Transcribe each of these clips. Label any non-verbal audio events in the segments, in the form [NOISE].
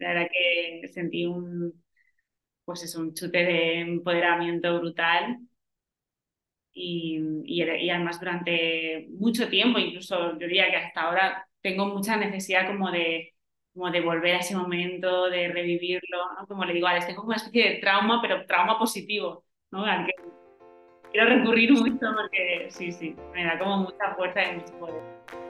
La verdad que sentí un, pues es un chute de empoderamiento brutal. Y, y, además durante mucho tiempo, incluso yo diría que hasta ahora tengo mucha necesidad como de, como de volver a ese momento, de revivirlo, Como le digo, a tengo como una especie de trauma, pero trauma positivo, ¿no? Al que quiero recurrir mucho porque sí, sí, me da como mucha fuerza y mucho poder.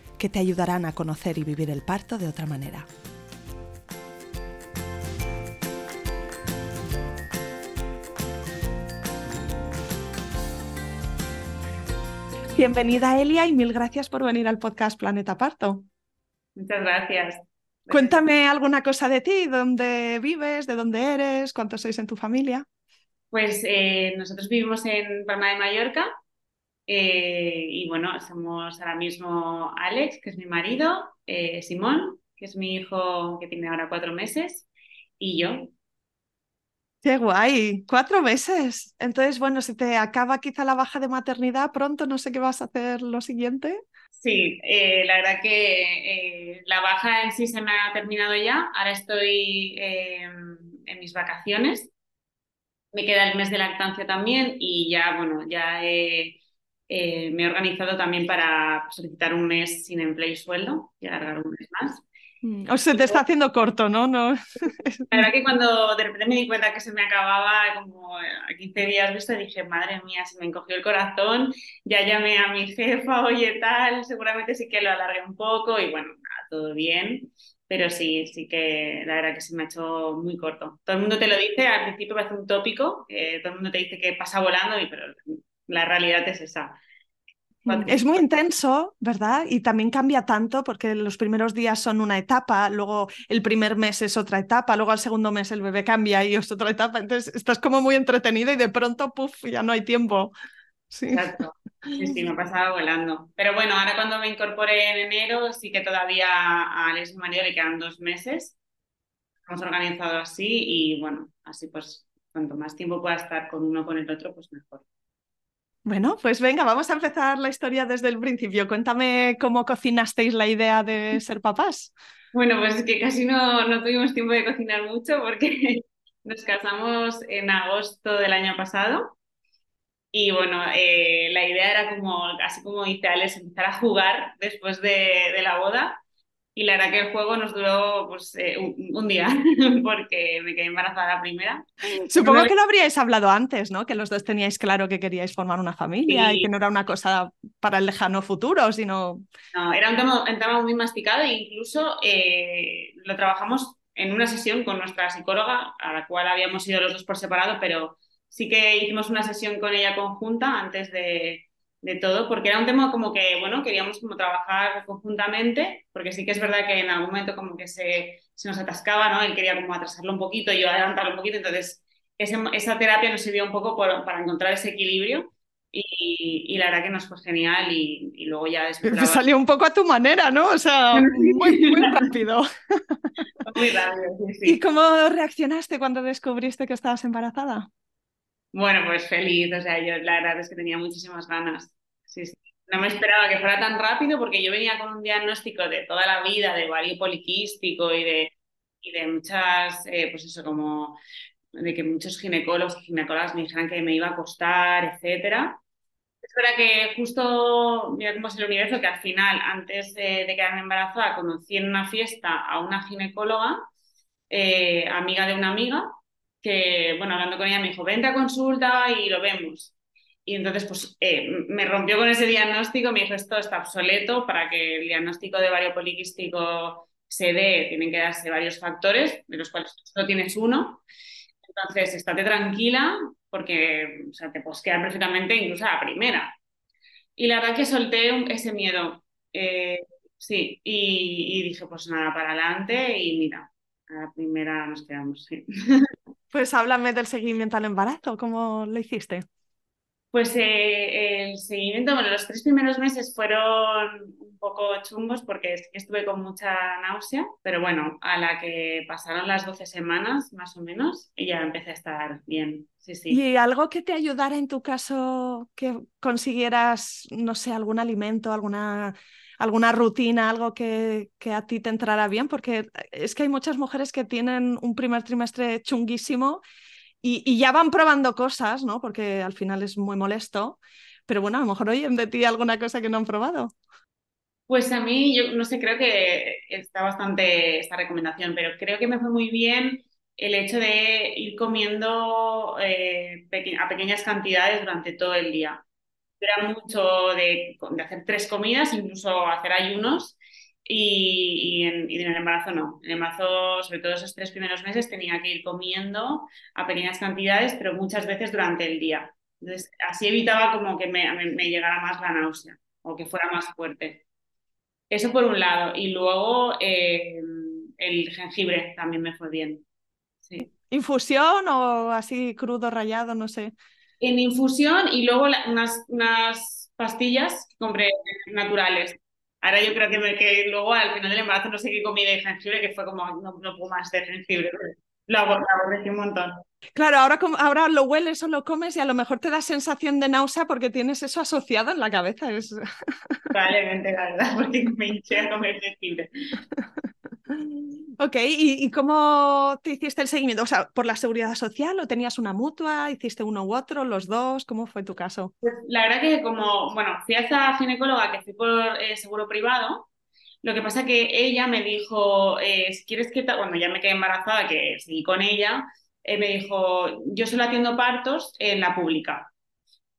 que te ayudarán a conocer y vivir el parto de otra manera. Bienvenida Elia y mil gracias por venir al podcast Planeta Parto. Muchas gracias. Cuéntame alguna cosa de ti, dónde vives, de dónde eres, cuántos sois en tu familia. Pues eh, nosotros vivimos en Palma de Mallorca, eh, y bueno, somos ahora mismo Alex, que es mi marido, eh, Simón, que es mi hijo que tiene ahora cuatro meses, y yo. Qué guay, cuatro meses. Entonces, bueno, si te acaba quizá la baja de maternidad pronto, no sé qué vas a hacer lo siguiente. Sí, eh, la verdad que la baja en sí se me ha terminado ya. Ahora estoy en mis vacaciones. Me queda el mes de lactancia también y ya, bueno, ya he eh, me he organizado también para solicitar un mes sin empleo y sueldo y alargar un mes más. Mm, o se te está haciendo corto, ¿no? no... [LAUGHS] La verdad que cuando de repente me di cuenta que se me acababa como a 15 días visto, dije, madre mía, se me encogió el corazón, ya llamé a mi jefa, oye tal, seguramente sí que lo alargué un poco y bueno, nada, todo bien. Pero sí, sí que la verdad que se me ha hecho muy corto. Todo el mundo te lo dice, al principio parece un tópico, todo el mundo te dice que pasa volando, y, pero la realidad es esa. Mm, es muy intenso, ¿verdad? Y también cambia tanto porque los primeros días son una etapa, luego el primer mes es otra etapa, luego al segundo mes el bebé cambia y es otra etapa. Entonces estás como muy entretenido y de pronto, puff, ya no hay tiempo. Sí. Exacto. Sí, sí, me pasaba volando. Pero bueno, ahora cuando me incorporé en enero, sí que todavía a Alex y María le quedan dos meses. Hemos organizado así y bueno, así pues cuanto más tiempo pueda estar con uno con el otro, pues mejor. Bueno, pues venga, vamos a empezar la historia desde el principio. Cuéntame cómo cocinasteis la idea de ser papás. Bueno, pues es que casi no, no tuvimos tiempo de cocinar mucho porque [LAUGHS] nos casamos en agosto del año pasado. Y bueno, eh, la idea era como, así como ideales, empezar a jugar después de, de la boda y la verdad que el juego nos duró pues, eh, un, día, [LAUGHS] porque me quedé embarazada la primera. Supongo que lo habríais hablado antes, ¿no? Que los dos teníais claro que queríais formar una familia y que no era una cosa para el lejano futuro, sino... No, era un tema, muy masticado e incluso eh, lo trabajamos en una sesión con nuestra psicóloga, a la cual habíamos ido los dos por separado, pero sí que hicimos una sesión con ella conjunta antes de, de todo, porque era un tema como que, bueno, queríamos como trabajar conjuntamente, porque sí que es verdad que en algún momento como que se, se nos atascaba, ¿no? Él quería como atrasarlo un poquito y yo adelantarlo un poquito, entonces esa terapia nos sirvió un poco para encontrar ese equilibrio y, y, la verdad que nos fue genial y, y luego ya después... Salió un poco a tu manera, ¿no? O sea, muy, muy rápido. [LAUGHS] muy rápido, sí, sí. ¿Y cómo reaccionaste cuando descubriste que estabas embarazada? Bueno, pues feliz, o sea, yo la verdad es que tenía muchísimas ganas. Sí, sí. No me esperaba que fuera tan rápido porque yo venía con un diagnóstico de toda la vida de ovario poliquístico y de, y de muchas, eh, pues eso, como de que muchos ginecólogos y ginecólogas me dijeran que me iba a costar, etcétera. Es verdad que justo, mira cómo es el universo, que al final, antes de, quedarme embarazada, conocí en una fiesta a una ginecóloga, eh, amiga de una amiga, que, bueno, hablando con ella me dijo, vente a consulta y lo vemos. Y entonces, pues, eh, me rompió con ese diagnóstico, me dijo, esto está obsoleto para que el diagnóstico de ovario poliquístico se dé, tienen que darse varios factores, de los cuales tú solo tienes uno. Entonces, estate tranquila porque o sea, te puedes quedar perfectamente incluso a la primera. Y la verdad que solté ese miedo. Eh, sí, y, dije, pues nada, para adelante y mira, a la primera nos quedamos. [LAUGHS] Pues háblame del seguimiento al embarazo, ¿cómo lo hiciste? Pues eh, el seguimiento, bueno, los tres primeros meses fueron un poco chungos porque estuve con mucha náusea, pero bueno, a la que pasaron las 12 semanas más o menos, ya empecé a estar bien. Sí, sí. ¿Y algo que te ayudara en tu caso que consiguieras, no sé, algún alimento, alguna, alguna rutina, algo que, que a ti te entrara bien? Porque es que hay muchas mujeres que tienen un primer trimestre chunguísimo y, ya van probando cosas, ¿no? Porque al final es muy molesto. Pero bueno, a lo mejor oyen de ti alguna cosa que no han probado. Pues a mí, yo no sé, creo que está bastante esta recomendación, pero creo que me fue muy bien el hecho de ir comiendo eh, a pequeñas cantidades durante todo el día. Era mucho de, hacer tres comidas, incluso hacer ayunos, y, en, el embarazo no. En el embarazo, sobre todo esos tres primeros meses, tenía que ir comiendo a pequeñas cantidades, pero muchas veces durante el día. Entonces, así evitaba como que me, llegara más la náusea o que fuera más fuerte. Eso por un lado. Y luego eh, el jengibre también me fue bien. ¿Infusión o así crudo, rayado, no sé? En infusión y luego unas, unas pastillas que compré naturales Ahora yo creo que, me, que luego al final del embarazo no sé qué comí de jengibre, que fue como, no, no puedo más de jengibre. Lo aborrecí un montón. Claro, ahora, ahora lo hueles o lo comes y a lo mejor te da sensación de náusea porque tienes eso asociado en la cabeza. Es... Probablemente, la verdad, [LAUGHS] porque me hinché a comer jengibre. [LAUGHS] Ok, ¿Y, cómo te hiciste el seguimiento? O sea, ¿por la seguridad social o tenías una mutua? ¿Hiciste uno u otro, los dos? ¿Cómo fue tu caso? Pues la verdad que como, bueno, fui a esta ginecóloga que fui por eh, seguro privado, lo que pasa que ella me dijo, eh, si quieres que, cuando ya me quedé embarazada, que seguí con ella, eh, me dijo, yo solo atiendo partos en la pública.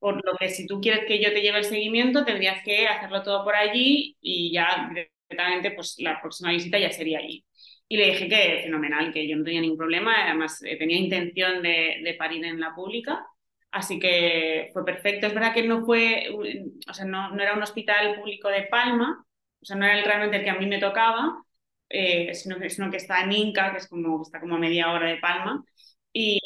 Por lo que si tú quieres que yo te lleve el seguimiento, tendrías que hacerlo todo por allí y ya pues la próxima visita ya sería allí. Y le dije que fenomenal, que yo no tenía ningún problema, además eh, tenía intención de, de, parir en la pública, así que fue perfecto. Es verdad que no fue, o sea, no, no era un hospital público de Palma, o sea, no era realmente el que a mí me tocaba, eh, sino, que, sino que está en Inca, que es como, está como a media hora de Palma. Y,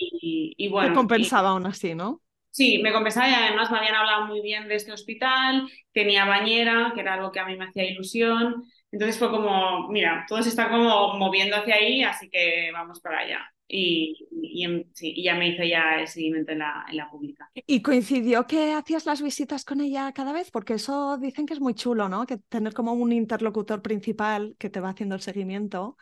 y, bueno. Me compensaba aún así, ¿no? Sí, me compensaba y además me habían hablado muy bien de este hospital, tenía bañera, que era algo que a mí me hacía ilusión. Entonces fue como, mira, todo se está como moviendo hacia ahí, así que vamos para allá. Y, y, ya me hice ya el seguimiento en la, en la pública. ¿Y coincidió que hacías las visitas con ella cada vez? Porque eso dicen que es muy chulo, ¿no? Que tener como un interlocutor principal que te va haciendo el seguimiento.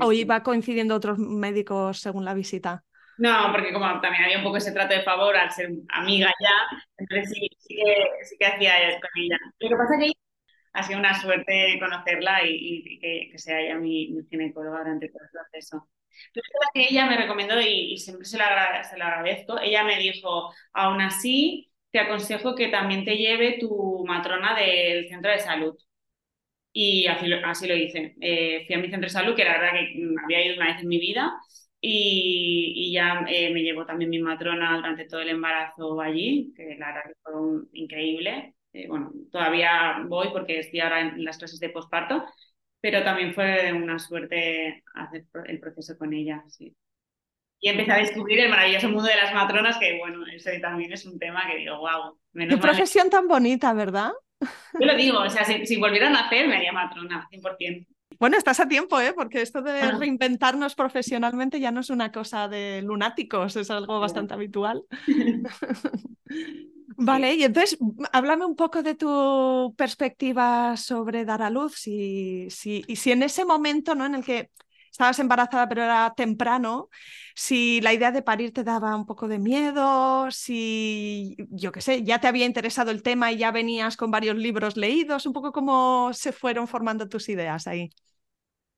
¿O iba coincidiendo otros médicos según la visita? No, porque como también había un poco ese trato de favor al ser amiga ya, entonces sí, sí, que, sí que hacía con ella. Lo que pasa es que ha sido una suerte conocerla y, que, sea ella mi, ginecóloga durante todo el proceso. Pero que ella me recomendó y, siempre se la, se agradezco. Ella me dijo, aún así, te aconsejo que también te lleve tu matrona del centro de salud. Y así, así lo hice. Eh, fui a mi centro de salud, que era verdad que había ido una vez en mi vida, y, ya eh, me llevó también mi matrona durante todo el embarazo allí, que la verdad que fue increíble. Eh, bueno, todavía voy porque estoy ahora en las clases de posparto, pero también fue una suerte hacer el proceso con ella, sí. Y empecé a descubrir el maravilloso mundo de las matronas, que bueno, eso también es un tema que digo, wow. Qué profesión tan bonita, ¿verdad? Yo lo digo, o sea, si, si volvieran a hacer, me haría matrona, 100%. Bueno, estás a tiempo, ¿eh? porque esto de reinventarnos profesionalmente ya no es una cosa de lunáticos, es algo bastante habitual. [LAUGHS] Vale, y entonces háblame un poco de tu perspectiva sobre dar a luz, si, si, y si en ese momento ¿no? en el que estabas embarazada pero era temprano, si la idea de parir te daba un poco de miedo, si, yo qué sé, ya te había interesado el tema y ya venías con varios libros leídos, un poco cómo se fueron formando tus ideas ahí.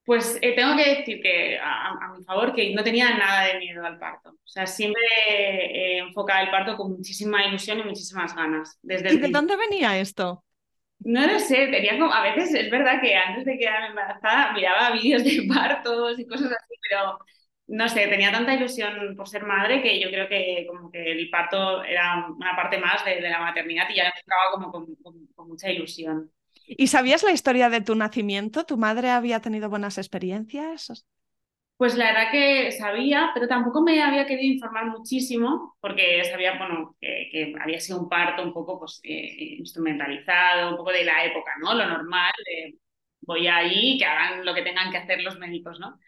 Pues eh, tengo que decir que a, mi favor que no tenía nada de miedo al parto. O sea, siempre he enfocado el parto con muchísima ilusión y muchísimas ganas. Desde ¿Y de dónde venía esto? No lo sé, tenía como, a veces es verdad que antes de quedarme embarazada miraba vídeos de partos y cosas así, pero no sé, tenía tanta ilusión por ser madre que yo creo que como que el parto era una parte más de, la maternidad y ya me estaba como con mucha ilusión. ¿Y sabías la historia de tu nacimiento? ¿Tu madre había tenido buenas experiencias? Pues la verdad que sabía, pero tampoco me había querido informar muchísimo porque sabía, bueno, que, había sido un parto un poco pues, eh, instrumentalizado, un poco de la época, ¿no? Lo normal, voy ahí, que hagan lo que tengan que hacer los médicos, ¿no?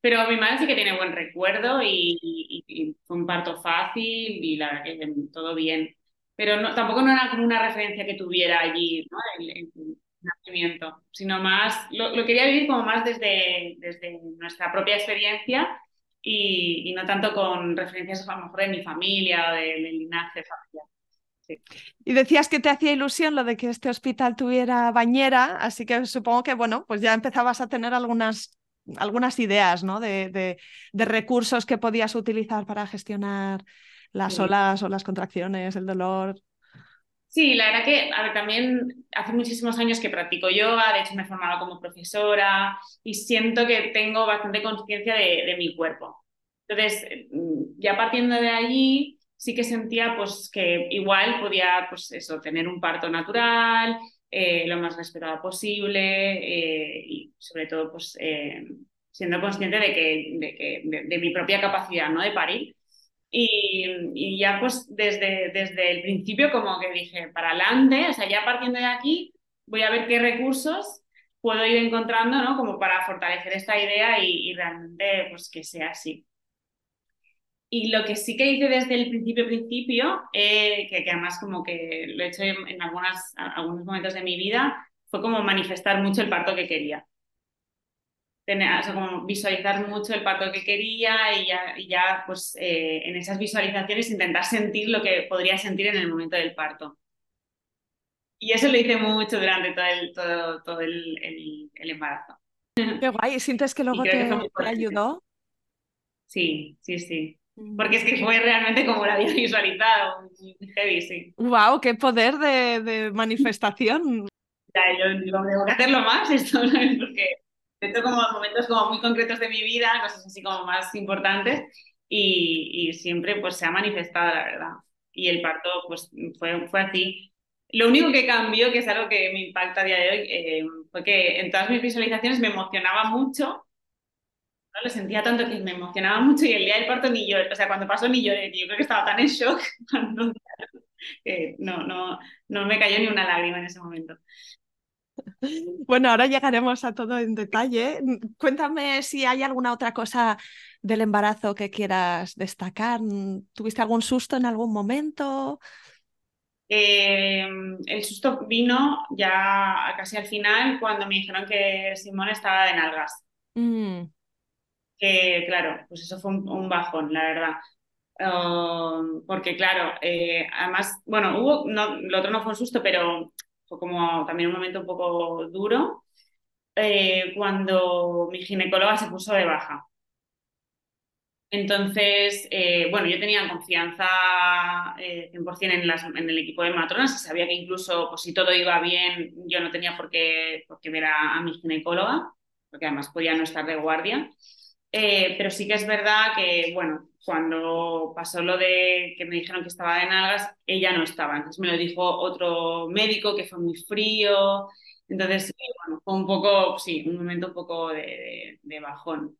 Pero mi madre sí que tiene buen recuerdo y, fue un parto fácil y la verdad que todo bien. Pero no, tampoco no era como una referencia que tuviera allí, ¿no? Nacimiento, sino más, lo, quería vivir como más desde, desde nuestra propia experiencia y, no tanto con referencias a lo mejor de mi familia o del linaje familiar. Y decías que te hacía ilusión lo de que este hospital tuviera bañera, así que supongo que, bueno, pues ya empezabas a tener algunas, algunas ideas, ¿no? De, de, recursos que podías utilizar para gestionar las olas o las contracciones, el dolor. Sí, la verdad que, también hace muchísimos años que practico yoga, de hecho me he como profesora y siento que tengo bastante conciencia de, mi cuerpo. Entonces, mm, ya partiendo de allí, sí que sentía pues que igual podía, pues eso, tener un parto natural, eh, lo más respetado posible eh, y sobre todo, pues eh, siendo consciente de que, de, que de, mi propia capacidad, ¿no? De parir. Y, ya pues desde, desde el principio como que dije, para adelante, o sea, ya partiendo de aquí, voy a ver qué recursos puedo ir encontrando, ¿no? Como para fortalecer esta idea y, realmente pues que sea así. Y lo que sí que hice desde el principio, principio, eh, que, que, además como que lo he hecho en, en algunas, algunos momentos de mi vida, fue como manifestar mucho el parto que quería tener, como visualizar mucho el parto que quería y ya, ya pues eh, en esas visualizaciones intentar sentir lo que podría sentir en el momento del parto. Y eso lo hice mucho durante todo el, todo, todo el, el, embarazo. Qué guay, ¿sientes que [LAUGHS] luego te, ayudó? Sí, sí, sí. Mm. Porque es que fue realmente como la había [LAUGHS] visualizado, heavy, sí. ¡Wow! ¡Qué poder de, de manifestación! Ya, yo digo, tengo que hacerlo más esto, [LAUGHS] ¿no? Porque Dentro como momentos como muy concretos de mi vida, cosas así como más importantes y, y, siempre pues se ha manifestado, la verdad. Y el parto pues fue, fue así. Lo único que cambió, que es algo que me impacta a día de hoy, eh, fue que en todas mis visualizaciones me emocionaba mucho, no lo sentía tanto que me emocionaba mucho y el día del parto ni yo, o sea, cuando pasó ni lloré, yo creo que estaba tan en shock [LAUGHS] que no, no, no me cayó ni una lágrima en ese momento. Bueno, ahora llegaremos a todo en detalle. Cuéntame si hay alguna otra cosa del embarazo que quieras destacar. ¿Tuviste algún susto en algún momento? Eh, el susto vino ya casi al final cuando me dijeron que Simón estaba de nalgas. Mm. Que claro, pues eso fue un, bajón, la verdad. Um, porque claro, eh, además, bueno, hubo, no, lo otro no fue un susto, pero fue como también un momento un poco duro, eh, cuando mi ginecóloga se puso de baja. Entonces, eh, bueno, yo tenía confianza 100% eh, en, las, en, el equipo de matronas y sabía que incluso pues, si todo iba bien, yo no tenía por qué, por qué ver a, a, mi ginecóloga, porque además podía no estar de guardia. Pero sí que es verdad que, bueno, cuando pasó lo de que me dijeron que estaba de nalgas, ella no estaba. Entonces me lo dijo otro médico que fue muy frío. Entonces, bueno, fue un poco, sí, un momento un poco de, bajón.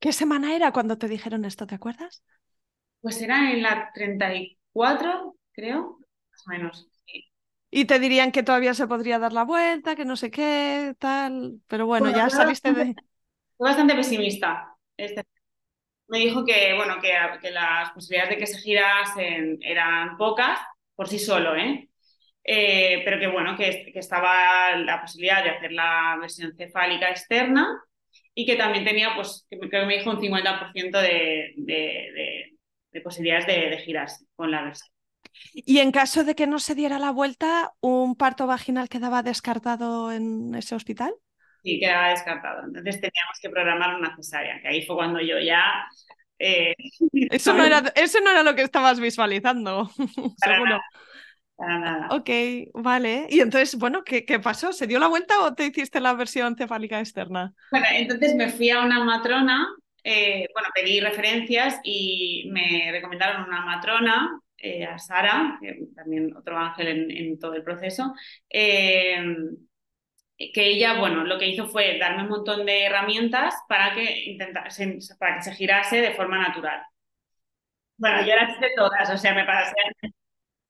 ¿Qué semana era cuando te dijeron esto, te acuerdas? Pues era en la 34, creo, más o menos. Y te dirían que todavía se podría dar la vuelta, que no sé qué, tal. Pero bueno, ya saliste de. Fue bastante pesimista. Este me dijo que, bueno, que, las posibilidades de que se girasen eran pocas por sí solo, ¿eh? eh pero que, bueno, que, estaba la posibilidad de hacer la versión cefálica externa y que también tenía, pues, que me dijo un 50% de, de, de, posibilidades de, girarse con la versión. Y en caso de que no se diera la vuelta, ¿un parto vaginal quedaba descartado en ese hospital? Sí, quedaba descartado. Entonces teníamos que programar una cesárea, que ahí fue cuando yo ya... Eh, [LAUGHS] eso, no era, eso no era lo que estabas visualizando, [LAUGHS] seguro. para nada. Ok, vale. Y entonces, bueno, ¿qué, ¿qué, pasó? ¿Se dio la vuelta o te hiciste la versión cefálica externa? Bueno, entonces me fui a una matrona, eh, bueno, pedí referencias y me recomendaron una matrona, eh, a Sara, también otro ángel en, en todo el proceso, eh, que ella, bueno, lo que hizo fue darme un montón de herramientas para que, intentase, para que se girase de forma natural. Bueno, yo las hice todas, o sea, me pasé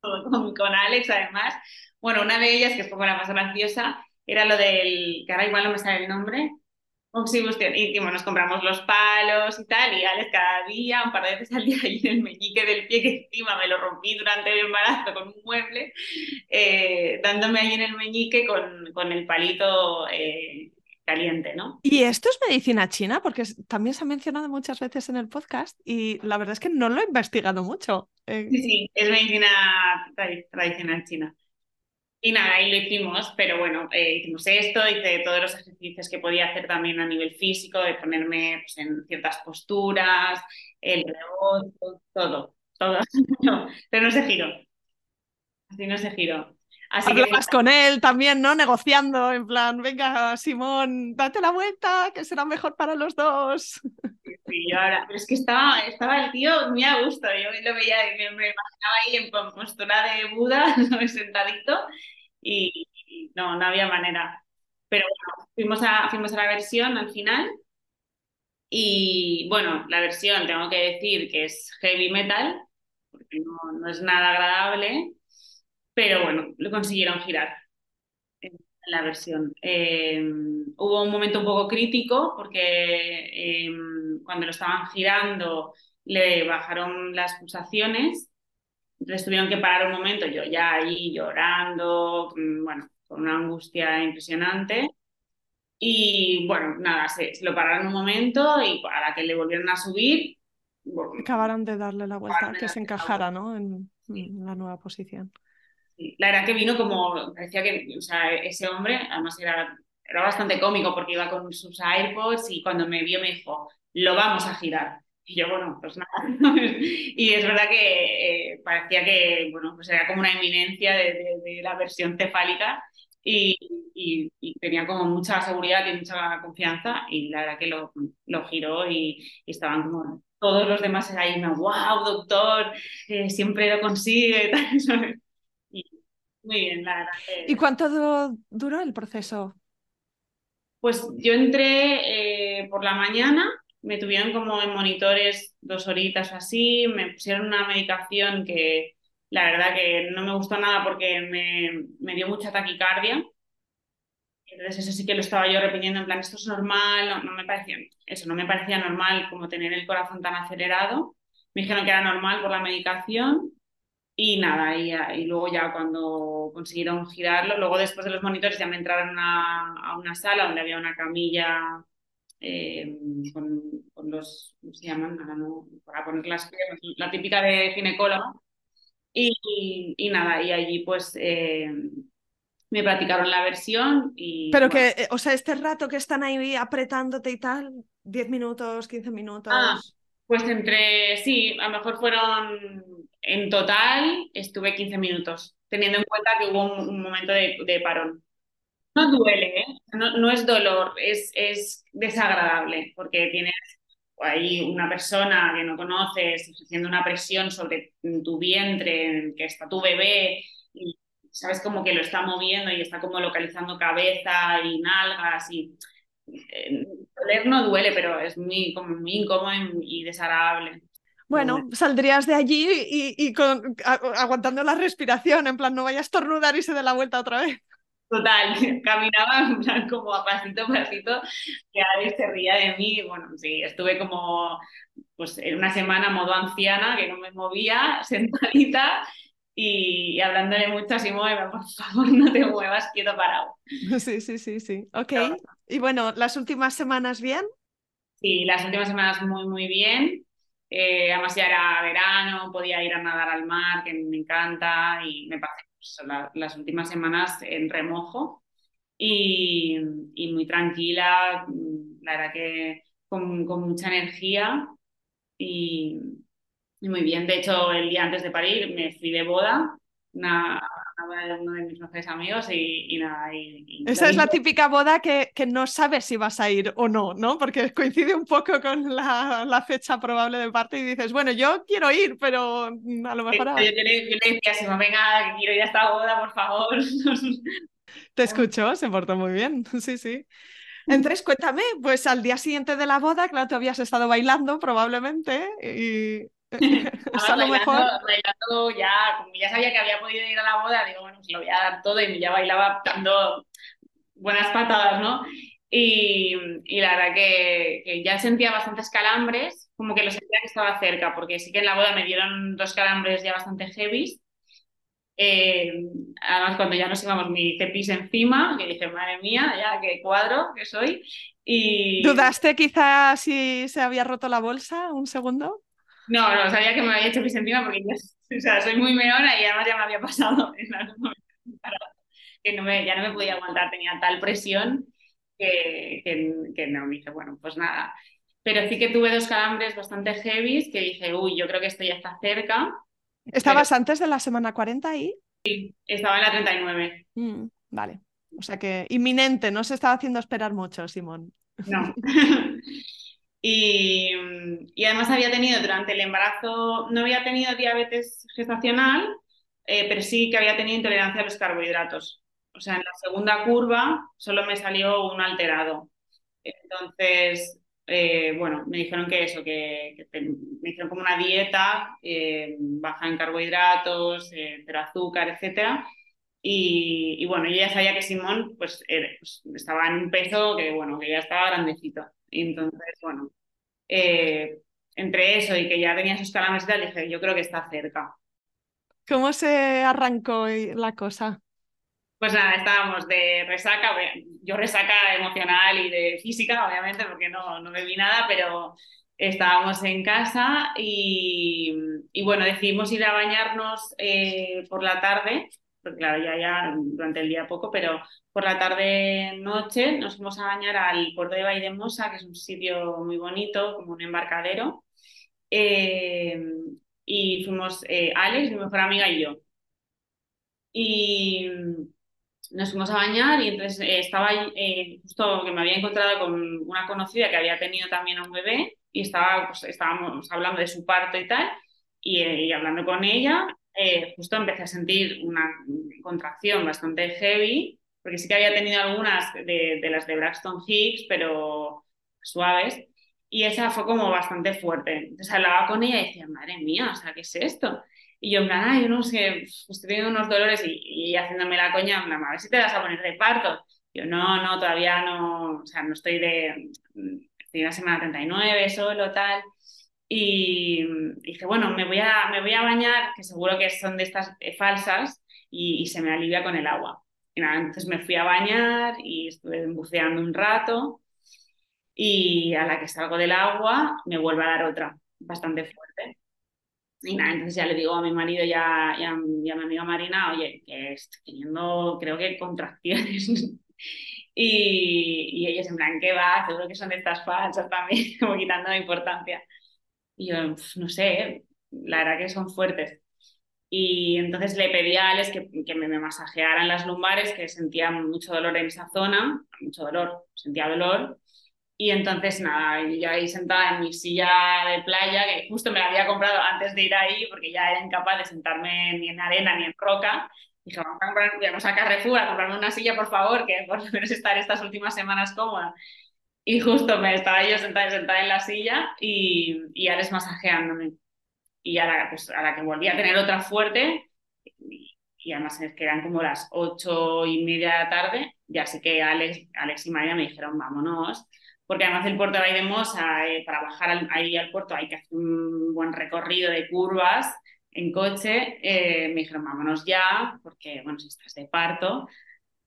con, con Alex además. Bueno, una de ellas, que es como la más graciosa, era lo del, que ahora igual no me sale el nombre, Oxibustión. Y bueno, nos compramos los palos y tal, y Alex cada día, un par de veces al día, [LAUGHS] ahí en el meñique del pie, que encima me lo rompí durante el embarazo con un mueble, eh, dándome ahí en el meñique con, con el palito eh, caliente, ¿no? ¿Y esto es medicina china? Porque también se ha mencionado muchas veces en el podcast y la verdad es que no lo he investigado mucho. Eh, sí, sí, es medicina tradicional china. Y nada, ahí lo hicimos, pero bueno, eh, hicimos esto, hice todos los ejercicios que podía hacer también a nivel físico, de ponerme pues, en ciertas posturas, el rebote, todo, todo. [LAUGHS] pero no se giró. Así no se giró. Así Hablabas con él también, ¿no? Negociando, en plan, venga, Simón, date la vuelta, que será mejor para los dos. [LAUGHS] Sí, ahora, pero es que estaba, estaba el tío muy a gusto, yo lo veía, me, me imaginaba ahí en postura de Buda, [LAUGHS] sentadito, y, y, no, no había manera. Pero bueno, fuimos a, fuimos a la versión al final, y bueno, la versión tengo que decir que es heavy metal, porque no, no es nada agradable, pero bueno, lo consiguieron girar la versión. Eh, hubo un momento un poco crítico porque eh, cuando lo estaban girando le bajaron las pulsaciones, entonces tuvieron que parar un momento, yo ya ahí llorando, bueno, con una angustia impresionante. Y bueno, nada, se, se lo pararon un momento y para que le volvieran a subir. Bueno, Acabaron de darle la vuelta, que se encajara ¿no? en, en la nueva posición la verdad que vino como, parecía que, o sea, ese hombre, además era, era bastante cómico porque iba con sus AirPods y cuando me vio me dijo, lo vamos a girar. Y yo, bueno, pues nada. [LAUGHS] y es verdad que eh, parecía que, bueno, pues era como una eminencia de, de, la versión cefálica y, y, tenía como mucha seguridad y mucha confianza y la verdad que lo, lo giró y, y estaban como todos los demás ahí, wow, doctor, eh, siempre lo consigue. [LAUGHS] Muy bien, la verdad. ¿Y cuánto duró el proceso? Pues yo entré eh, por la mañana, me tuvieron como en monitores dos horitas así, me pusieron una medicación que la verdad que no me gustó nada porque me, me dio mucha taquicardia. Entonces eso sí que lo estaba yo repitiendo en plan, esto es normal, no, no, me parecía, eso no me parecía normal como tener el corazón tan acelerado. Me dijeron que era normal por la medicación y nada, y, y, luego ya cuando consiguieron girarlo, luego después de los monitores ya me entraron a, a una sala donde había una camilla eh, con, con, los, ¿cómo se llaman? no, para poner las la típica de ginecólogo. Y, y, nada, y allí pues eh, me platicaron la versión y... Pero bueno. que, o sea, este rato que están ahí apretándote y tal, 10 minutos, 15 minutos... Ah, pues entre, sí, a lo mejor fueron en total estuve 15 minutos, teniendo en cuenta que hubo un, un momento de, de, parón. No duele, ¿eh? no, no, es dolor, es, es desagradable, porque tienes ahí una persona que no conoces haciendo una presión sobre tu vientre, en que está tu bebé, y sabes como que lo está moviendo y está como localizando cabeza y nalgas y eh, doler no duele, pero es muy, como muy incómodo y, y desagradable. Bueno, saldrías de allí y, y con, a, aguantando la respiración, en plan, no vayas a estornudar y se dé la vuelta otra vez. Total, [LAUGHS] caminaba en plan como a pasito a pasito, que Alex se ría de mí. Bueno, sí, estuve como pues en una semana modo anciana, que no me movía, [LAUGHS] sentadita y, y hablándole mucho a Simón, por favor, no te muevas, quieto parado. [LAUGHS] Sí, sí, sí, sí. Ok. Pero, y bueno, ¿las últimas semanas bien? Sí, las últimas semanas muy, muy bien. Eh, además ya era verano, podía ir a nadar al mar, que me encanta, y me pasé pues, la, las últimas semanas en remojo y, y, muy tranquila, la verdad que con, con mucha energía y, y, muy bien. De hecho, el día antes de parir me fui de boda una, de uno de mis mejores amigos y, nada. Y, Esa es la típica boda que, que, no sabes si vas a ir o no, ¿no? Porque coincide un poco con la, la fecha probable de parte y dices, bueno, yo quiero ir, pero a lo mejor... Yo, yo, le, yo le, decía, si me venga, quiero ir a esta boda, por favor. [LAUGHS] Te escuchó, se portó muy bien, [LAUGHS] sí, sí. Entonces, cuéntame, pues al día siguiente de la boda, claro, tú habías estado bailando probablemente y a lo mejor... bailando ya, como ya sabía que había podido ir a la boda, digo, bueno, se lo voy a dar todo y ya bailaba dando buenas patadas, ¿no? Y, y la verdad que, que, ya sentía bastantes calambres, como que lo sentía que estaba cerca, porque sí que en la boda me dieron dos calambres ya bastante heavy. Eh, además, cuando ya nos íbamos, mi cepis encima, que dije, madre mía, ya qué cuadro que soy. Y... ¿Dudaste quizás si se había roto la bolsa un segundo? No, no, sabía que me había hecho pis encima porque [LAUGHS] o sea, soy muy meona y además ya me había pasado [LAUGHS] en algún momento que no me, ya no me podía aguantar, tenía tal presión que, que, no, me dije, bueno, pues nada. Pero sí que tuve dos calambres bastante heavy que dije, uy, yo creo que esto ya está cerca. ¿Estabas antes de la semana 40 ahí? Sí, estaba en la 39. Mm, vale. O sea que inminente, no se estaba haciendo esperar mucho, Simón. No. [LAUGHS] Y, y, además había tenido durante el embarazo, no había tenido diabetes gestacional, eh, pero sí que había tenido intolerancia a los carbohidratos. O sea, en la segunda curva solo me salió un alterado. Entonces, eh, bueno, me dijeron que eso, que, me hicieron como una dieta eh, baja en carbohidratos, pero azúcar, etcétera. Y, y, bueno, yo ya sabía que Simón pues, pues, estaba en un peso que, bueno, que ya estaba grandecito. Entonces, bueno, eh, entre eso y que ya tenía sus calambres y tal, dije, yo creo que está cerca. ¿Cómo se arrancó la cosa? Pues nada, estábamos de resaca, yo resaca emocional y de física, obviamente, porque no, no bebí nada, pero estábamos en casa y, y bueno, decidimos ir a bañarnos eh, por la tarde claro, ya, ya durante el día poco, pero por la tarde-noche nos fuimos a bañar al puerto de Vaidemosa, que es un sitio muy bonito, como un embarcadero. Eh, y fuimos eh, Alex, mi mejor amiga y yo. Y nos fuimos a bañar y entonces eh, estaba justo que me había encontrado con una conocida que había tenido también a un bebé y estaba, pues, estábamos hablando de su parto y tal, y, y hablando con ella eh, justo empecé a sentir una contracción bastante heavy, porque sí que había tenido algunas de, las de Braxton Hicks, pero suaves, y esa fue como bastante fuerte. Entonces hablaba con ella y decía, madre mía, o sea, ¿qué es esto? Y yo, en plan, yo no sé, estoy teniendo unos dolores y, haciéndome la coña, a ver si te vas a poner de parto. Yo, no, no, todavía no, o sea, no estoy de, estoy en la semana 39 solo, tal. Y dije, bueno, me voy a, me voy a bañar, que seguro que son de estas eh, falsas, y, se me alivia con el agua. Y nada, entonces me fui a bañar y estuve buceando un rato y a la que salgo del agua me vuelve a dar otra, bastante fuerte. Y nada, entonces ya le digo a mi marido y a, a, mi amiga Marina, oye, que estoy teniendo, creo que contracciones. [LAUGHS] y, y ellos en plan, ¿qué va? Seguro que son de estas falsas también, [LAUGHS] como quitando importancia. Y yo, no sé, la verdad que son fuertes. Y entonces le pedí a Alex que, que me, me, masajearan las lumbares, que sentía mucho dolor en esa zona, mucho dolor, sentía dolor. Y entonces, nada, yo ahí sentada en mi silla de playa, que justo me la había comprado antes de ir ahí, porque ya era incapaz de sentarme ni en arena ni en roca. Dije, vamos a, comprar, vamos a Carrefour a comprarme una silla, por favor, que por lo menos estar estas últimas semanas cómoda. Y justo me estaba yo sentada, sentada en la silla y, y Alex masajeándome. Y a la, pues, a la que volví a tener otra fuerte, y, además es que eran como las ocho y media de la tarde, ya sé que Alex, Alex y María me dijeron, vámonos, porque además el puerto de Vaidemosa, eh, para bajar ahí al puerto hay que hacer un buen recorrido de curvas en coche, eh, me dijeron, vámonos ya, porque, bueno, si estás de parto,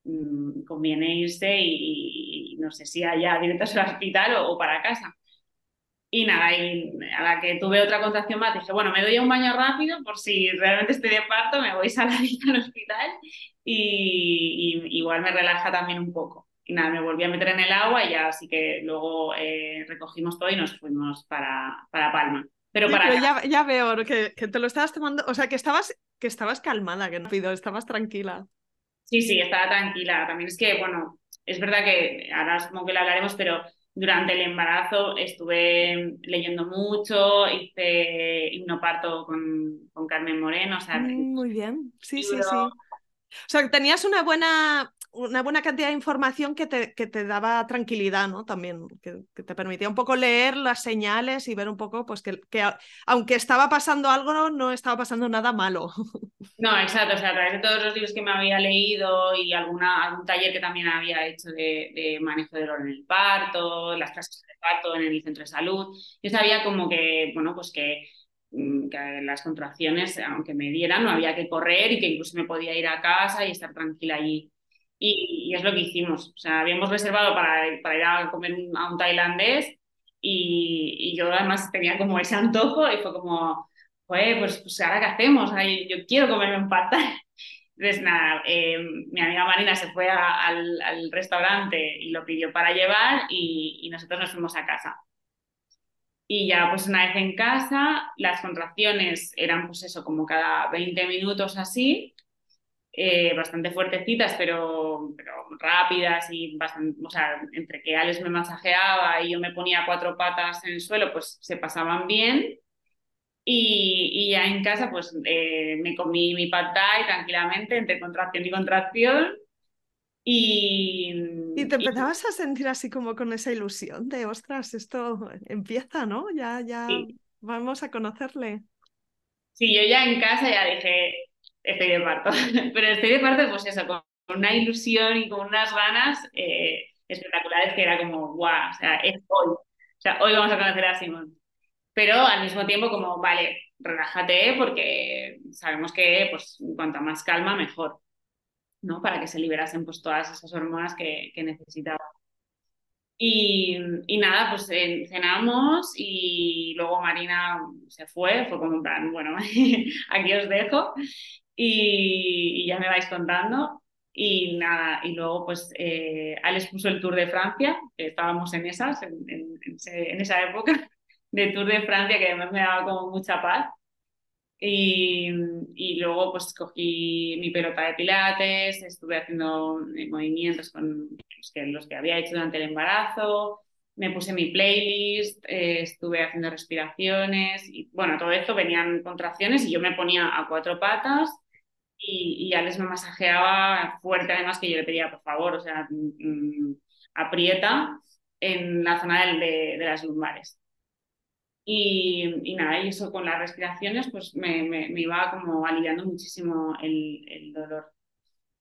Mm, conviene irse y, no sé si allá directos al hospital o, para casa. Y nada, y a la que tuve otra contracción más, dije, bueno, me doy un baño rápido por si realmente estoy de parto, me voy [LAUGHS] saladita al hospital y, igual me relaja también un poco. Y nada, me volví a meter en el agua y ya así que luego eh, recogimos todo y nos fuimos para, para Palma. Pero, para... ya, ya, veo que, que, te lo estabas tomando, o sea, que estabas que estabas calmada, que no pido, estabas tranquila. Sí, sí, estaba tranquila. También es que, bueno, es verdad que ahora como que lo hablaremos, pero durante el embarazo estuve leyendo mucho, hice hipnoparto con, con Carmen Moreno. O sea, mm, Muy bien, sí, sí, sí. O sea, tenías una buena, una buena cantidad de información que te, que te daba tranquilidad, ¿no? También, que, te permitía un poco leer las señales y ver un poco, pues, que, que aunque estaba pasando algo, no estaba pasando nada malo. [LAUGHS] No, exacto, o sea, a través de todos los libros que me había leído y alguna, algún taller que también había hecho de, de manejo de dolor en el parto, las clases de parto en el centro de salud, yo sabía como que, bueno, pues que mm, que las contracciones, aunque me dieran, no había que correr y que incluso me podía ir a casa y estar tranquila allí. Y, es lo que hicimos. O sea, habíamos reservado para, para ir a comer a un tailandés y, y, yo además tenía como ese antojo y fue como, pues, pues ahora qué hacemos, yo, quiero comerme un pata. [LAUGHS] Entonces, nada, eh, mi amiga Marina se fue al, al, restaurante y lo pidió para llevar y, y nosotros nos fuimos a casa. Y ya pues una vez en casa, las contracciones eran pues eso, como cada 20 minutos así, eh, bastante fuertecitas, pero, pero, rápidas y bastante, o sea, entre que Alex me masajeaba y yo me ponía cuatro patas en el suelo, pues se pasaban bien. Y, y ya en casa, pues eh, me comí mi pad thai tranquilamente entre contracción y contracción. Y, y te empezabas a sentir así como con esa ilusión de, ostras, esto empieza, ¿no? Ya, ya vamos a conocerle. Sí, yo ya en casa ya dije, estoy de parto. [LAUGHS] Pero estoy de parto, pues eso, con una ilusión y con unas ganas eh, espectaculares que era como, guau, o sea, es hoy. O sea, hoy vamos a conocer a Simón. Pero al mismo tiempo como, vale, relájate porque sabemos que pues cuanta más calma, mejor. ¿no? Para que se liberasen pues todas esas hormonas que, que necesitaba. Y, y, nada, pues cenamos y luego Marina se fue, fue como un plan, bueno, [LAUGHS] aquí os dejo y, ya me vais contando. Y nada, y luego pues eh, Alex puso el Tour de Francia, que estábamos en esas, en, en, esa época [LAUGHS] de Tour de Francia, que además me daba como mucha paz. Y, y, luego pues cogí mi pelota de pilates, estuve haciendo eh, movimientos con los que, los que había hecho durante el embarazo, me puse mi playlist, eh, estuve haciendo respiraciones y bueno, todo esto venían contracciones y yo me ponía a cuatro patas y, y Alex me masajeaba fuerte, además que yo le pedía, por favor, o sea, mm, aprieta en la zona de, de, las lumbares. Y, y, nada, y eso con las respiraciones, pues me, me, me iba como aliviando muchísimo el, el, dolor.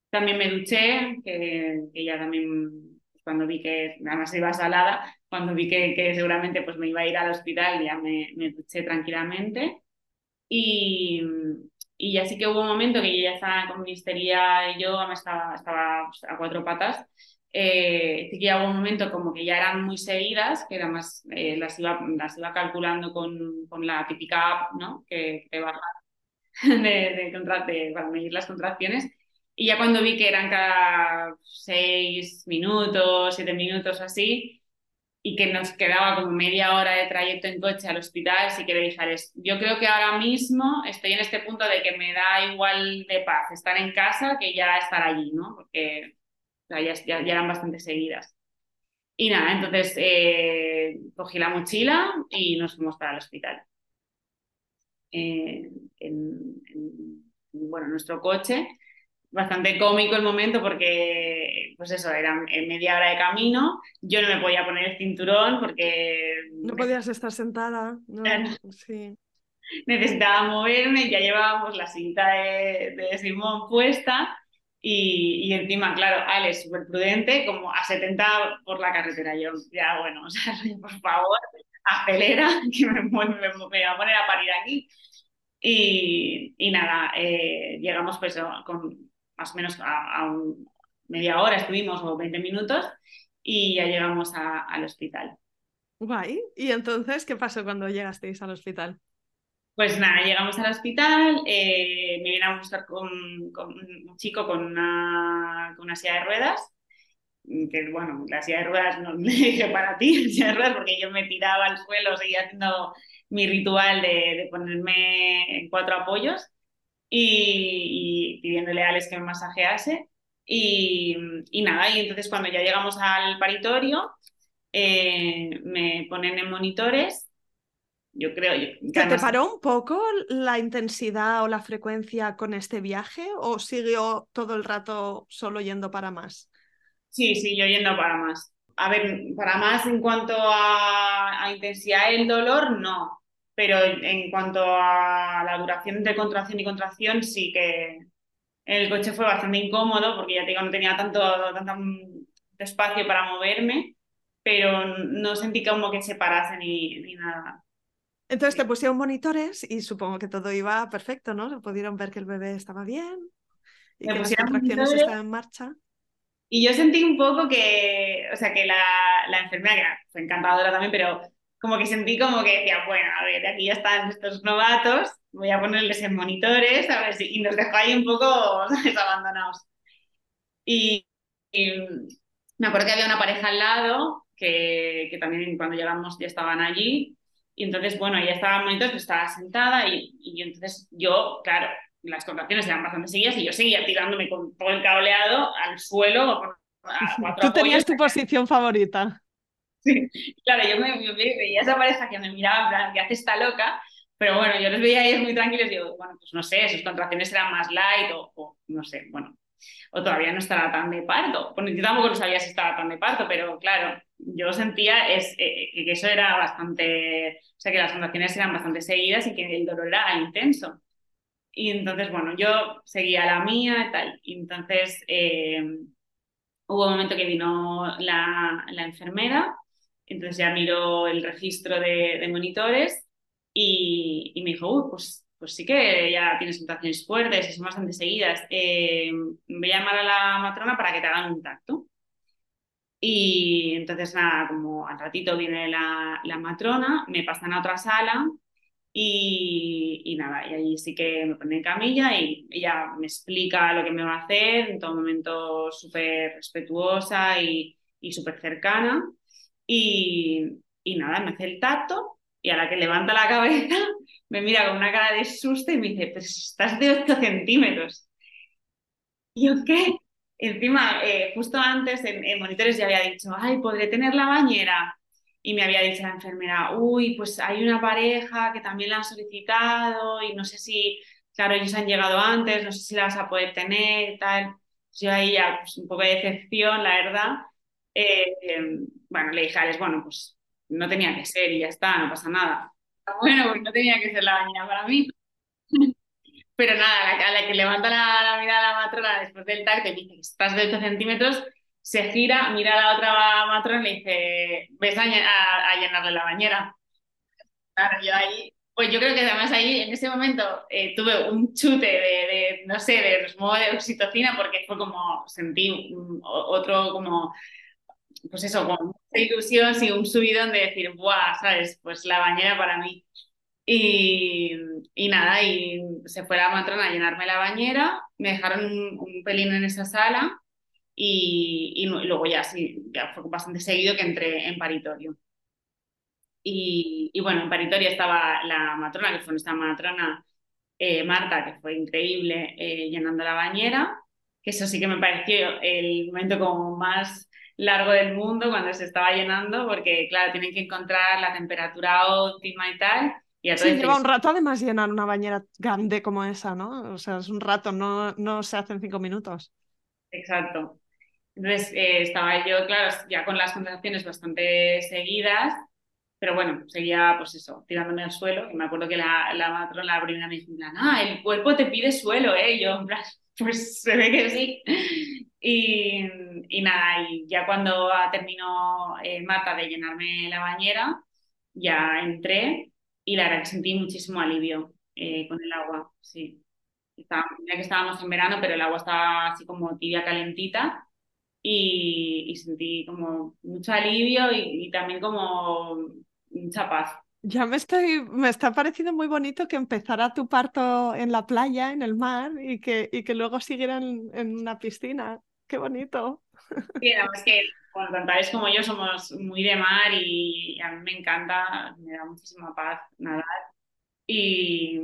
También me duché, que, que ya también pues, cuando vi que además iba salada, cuando vi que, que, seguramente pues me iba a ir al hospital, ya me, me duché tranquilamente. Y, y ya sí que hubo un momento que yo ya estaba con mi histeria y yo estaba, estaba pues, a cuatro patas. Eh, sí que hubo un momento como que ya eran muy seguidas, que además eh, las, iba, las iba calculando con, con la típica app ¿no? que te baja [LAUGHS] de, de, de, para medir las contracciones. Y ya cuando vi que eran cada seis minutos, siete minutos así, y que nos quedaba como media hora de trayecto en coche al hospital, sí que le dije, yo creo que ahora mismo estoy en este punto de que me da igual de paz estar en casa que ya estar allí, ¿no? Porque ya, ya, eran bastante seguidas. Y nada, entonces eh, cogí la mochila y nos fuimos para el hospital. Eh, en, en, bueno, nuestro coche bastante cómico el momento porque, pues eso, era media hora de camino, yo no me podía poner el cinturón porque... No podías estar sentada, no, sí. Necesitaba moverme, ya llevábamos la cinta de, de Simón puesta y, y, encima, claro, Alex súper prudente, como a 70 por la carretera. Yo, ya bueno, [LAUGHS] o sea, por favor, acelera, [LAUGHS] que me, me, me, voy a poner a parir aquí. Y, y nada, eh, llegamos pues con más o menos a, media hora estuvimos o 20 minutos y ya llegamos al hospital. Guay. ¿Y entonces qué pasó cuando llegasteis al hospital? Pues nada, llegamos al hospital, eh, me viene a buscar con, con, un chico con una, con una silla de ruedas, que bueno, la silla de ruedas no le [LAUGHS] dije para ti, la silla de ruedas, porque yo me tiraba al suelo, seguía haciendo mi ritual de, de ponerme en cuatro apoyos y, pidiéndole a Alex que me masajease. Y, y, nada, y entonces cuando ya llegamos al paritorio, eh, me ponen en monitores. Yo creo. que ¿Te paró un poco la intensidad o la frecuencia con este viaje o siguió todo el rato solo yendo para más? Sí, sí, yo yendo para más. A ver, para más en cuanto a, a intensidad del dolor, no pero en cuanto a la duración de contracción y contracción, sí que el coche fue bastante incómodo porque ya te digo, no tenía tanto, tanto espacio para moverme, pero no sentí como que se parase ni, ni nada. Entonces te pusieron monitores y supongo que todo iba perfecto, ¿no? Pudieron ver que el bebé estaba bien y que las contracciones estaban en marcha. Y yo sentí un poco que, o sea, que la, la enfermera, que fue encantadora también, pero como que sentí como que decía, bueno, a ver, aquí ya están estos novatos, voy a ponerles en monitores, a ver si, y nos dejó ahí un poco [LAUGHS] abandonados. Y, me acuerdo que había una pareja al lado, que, que, también cuando llegamos ya estaban allí, y entonces, bueno, ella estaba en monitores, pues estaba sentada, y, y entonces yo, claro, las contracciones eran bastante seguidas, y yo seguía tirándome con todo el cableado al suelo. A Tú tenías tu posición favorita. [LAUGHS] claro, yo me, veía esa pareja que me miraba en plan, que hace esta loca? Pero bueno, yo los veía ellos muy tranquilos y digo, bueno, pues no sé, sus contracciones eran más light o, no sé, bueno, o todavía no estaba tan de parto. Bueno, yo tampoco lo sabía si estaba tan de parto, pero claro, yo sentía es, eh, que eso era bastante, o sea, que las contracciones eran bastante seguidas y que el dolor era intenso. Y entonces, bueno, yo seguía la mía y tal. Y entonces eh, hubo un momento que vino la, la enfermera entonces ya miró el registro de, monitores y, me dijo, Uy, pues, pues sí que ya tienes contracciones fuertes y son bastante seguidas. Eh, voy a llamar a la matrona para que te hagan un tacto. Y entonces, nada, como al ratito viene la, matrona, me pasan a otra sala y, y, nada, y allí sí que me pone en camilla y ella me explica lo que me va a hacer, en todo momento súper respetuosa y, y súper cercana. Y, y nada, me hace el tacto y a la que levanta la cabeza [LAUGHS] me mira con una cara de susto y me dice, si estás de 8 centímetros. ¿Y yo qué? Encima, eh, justo antes en, monitores ya había dicho, ay, podré tener la bañera. Y me había dicho la enfermera, uy, pues hay una pareja que también la han solicitado y no sé si, claro, ellos han llegado antes, no sé si la vas a poder tener tal. Yo ahí ya, pues, un poco de decepción, la verdad. Eh, bueno, le dije a bueno, pues no tenía que ser y ya está, no pasa nada. [LAUGHS] Bueno, pues no tenía que ser la bañera para mí. [LAUGHS] Pero nada, a la, que levanta la, mirada a la matrona después del tacto y dice estás de 8 centímetros, se gira, mira a la otra matrona y dice, ves a, llenarle la bañera. Claro, yo ahí, pues yo creo que además ahí en ese momento eh, tuve un chute de, no sé, de, de oxitocina porque fue como, sentí otro como pues eso, con mucha ilusión, y un subidón de decir, ¡buah! ¿Sabes? Pues la bañera para mí. Y, y, nada, y se fue la matrona a llenarme la bañera, me dejaron un, pelín en esa sala y, y, luego ya sí, ya fue bastante seguido que entré en paritorio. Y, y bueno, en paritorio estaba la matrona, que fue nuestra matrona eh, Marta, que fue increíble, eh, llenando la bañera, que eso sí que me pareció el momento como más largo del mundo cuando se estaba llenando, porque claro, tienen que encontrar la temperatura óptima y tal. Y sí, lleva un rato además llenar una bañera grande como esa, ¿no? O sea, es un rato, no, no se hacen cinco minutos. Exacto. Entonces eh, estaba yo, claro, ya con las contracciones bastante seguidas, pero bueno, seguía pues eso, tirándome al suelo. Y me acuerdo que la, la matrona, la primera me dijo, ah, el cuerpo te pide suelo, ¿eh? yo, en plan, pues [LAUGHS] se ve que sí. Y, y nada, y ya cuando terminó eh, Marta de llenarme la bañera, ya entré y la verdad que sentí muchísimo alivio eh, con el agua, sí. Estaba, ya que estábamos en verano, pero el agua estaba así como tibia, calentita y, y sentí como mucho alivio y, y también como mucha paz. Ya me estoy, me está pareciendo muy bonito que empezara tu parto en la playa, en el mar, y que, y que luego siguieran en una piscina. Qué bonito. Sí, es que cuando tanto como yo somos muy de mar y a mí me encanta, me da muchísima paz nadar. Y,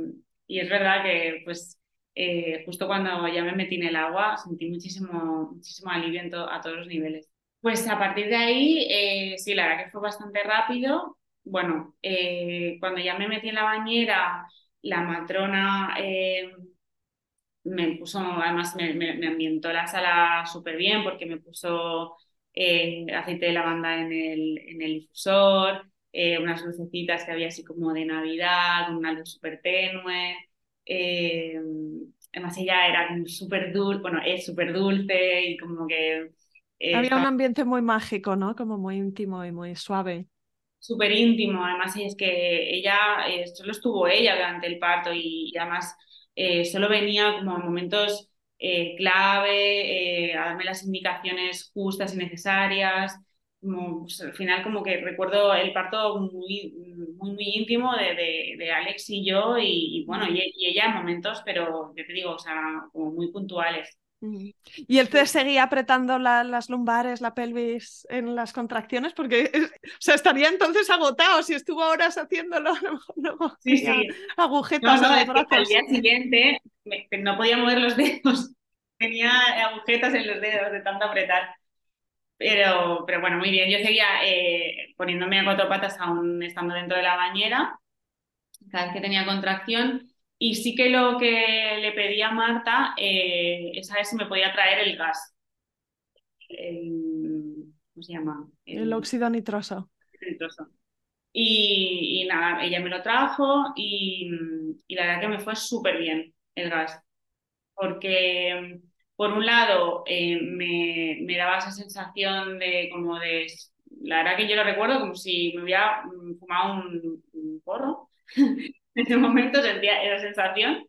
y es verdad que pues eh, justo cuando ya me metí en el agua, sentí muchísimo, muchísimo alivio a todos los niveles. Pues a partir de ahí, eh, sí, la verdad que fue bastante rápido. Bueno, eh, cuando ya me metí en la bañera, la matrona me puso, además me, me, ambientó la sala súper bien porque me puso aceite de lavanda en el, en el difusor, unas lucecitas que había así como de Navidad, una luz súper tenue. Eh, además ella era súper dulce, bueno, es súper dulce y como que... Eh, Había un ambiente muy mágico, ¿no? Como muy íntimo y muy suave. Súper íntimo, además es que ella, eh, solo estuvo ella durante el parto y, además solo venía como en momentos clave a darme las indicaciones justas y necesarias pues, al final como que recuerdo el parto muy, muy, muy íntimo de, de, Alex y yo y, bueno, y, ella en momentos, pero yo te digo, o sea, como muy puntuales. ¿Y él te seguía apretando las lumbares, la pelvis en las contracciones? Porque o sea, estaría entonces agotado si estuvo horas haciéndolo. [LAUGHS] sí, sí. Agujetas no, no, Al día siguiente no podía mover los dedos. [LAUGHS] Tenía agujetas en los dedos de tanto apretar. Pero, pero bueno, muy bien. Yo seguía eh, poniéndome a cuatro patas aún estando dentro de la bañera, cada vez que tenía contracción. Y sí que lo que le pedí a Marta eh, es saber si me podía traer el gas. El, ¿Cómo se llama? El, óxido nitroso. nitroso. Y, y, nada, ella me lo trajo y, y la verdad que me fue súper bien el gas. Porque por un lado, eh, me, me, daba esa sensación de como de, la verdad que yo lo recuerdo como si me hubiera mm, fumado un, porro. [LAUGHS] en ese momento sentía esa sensación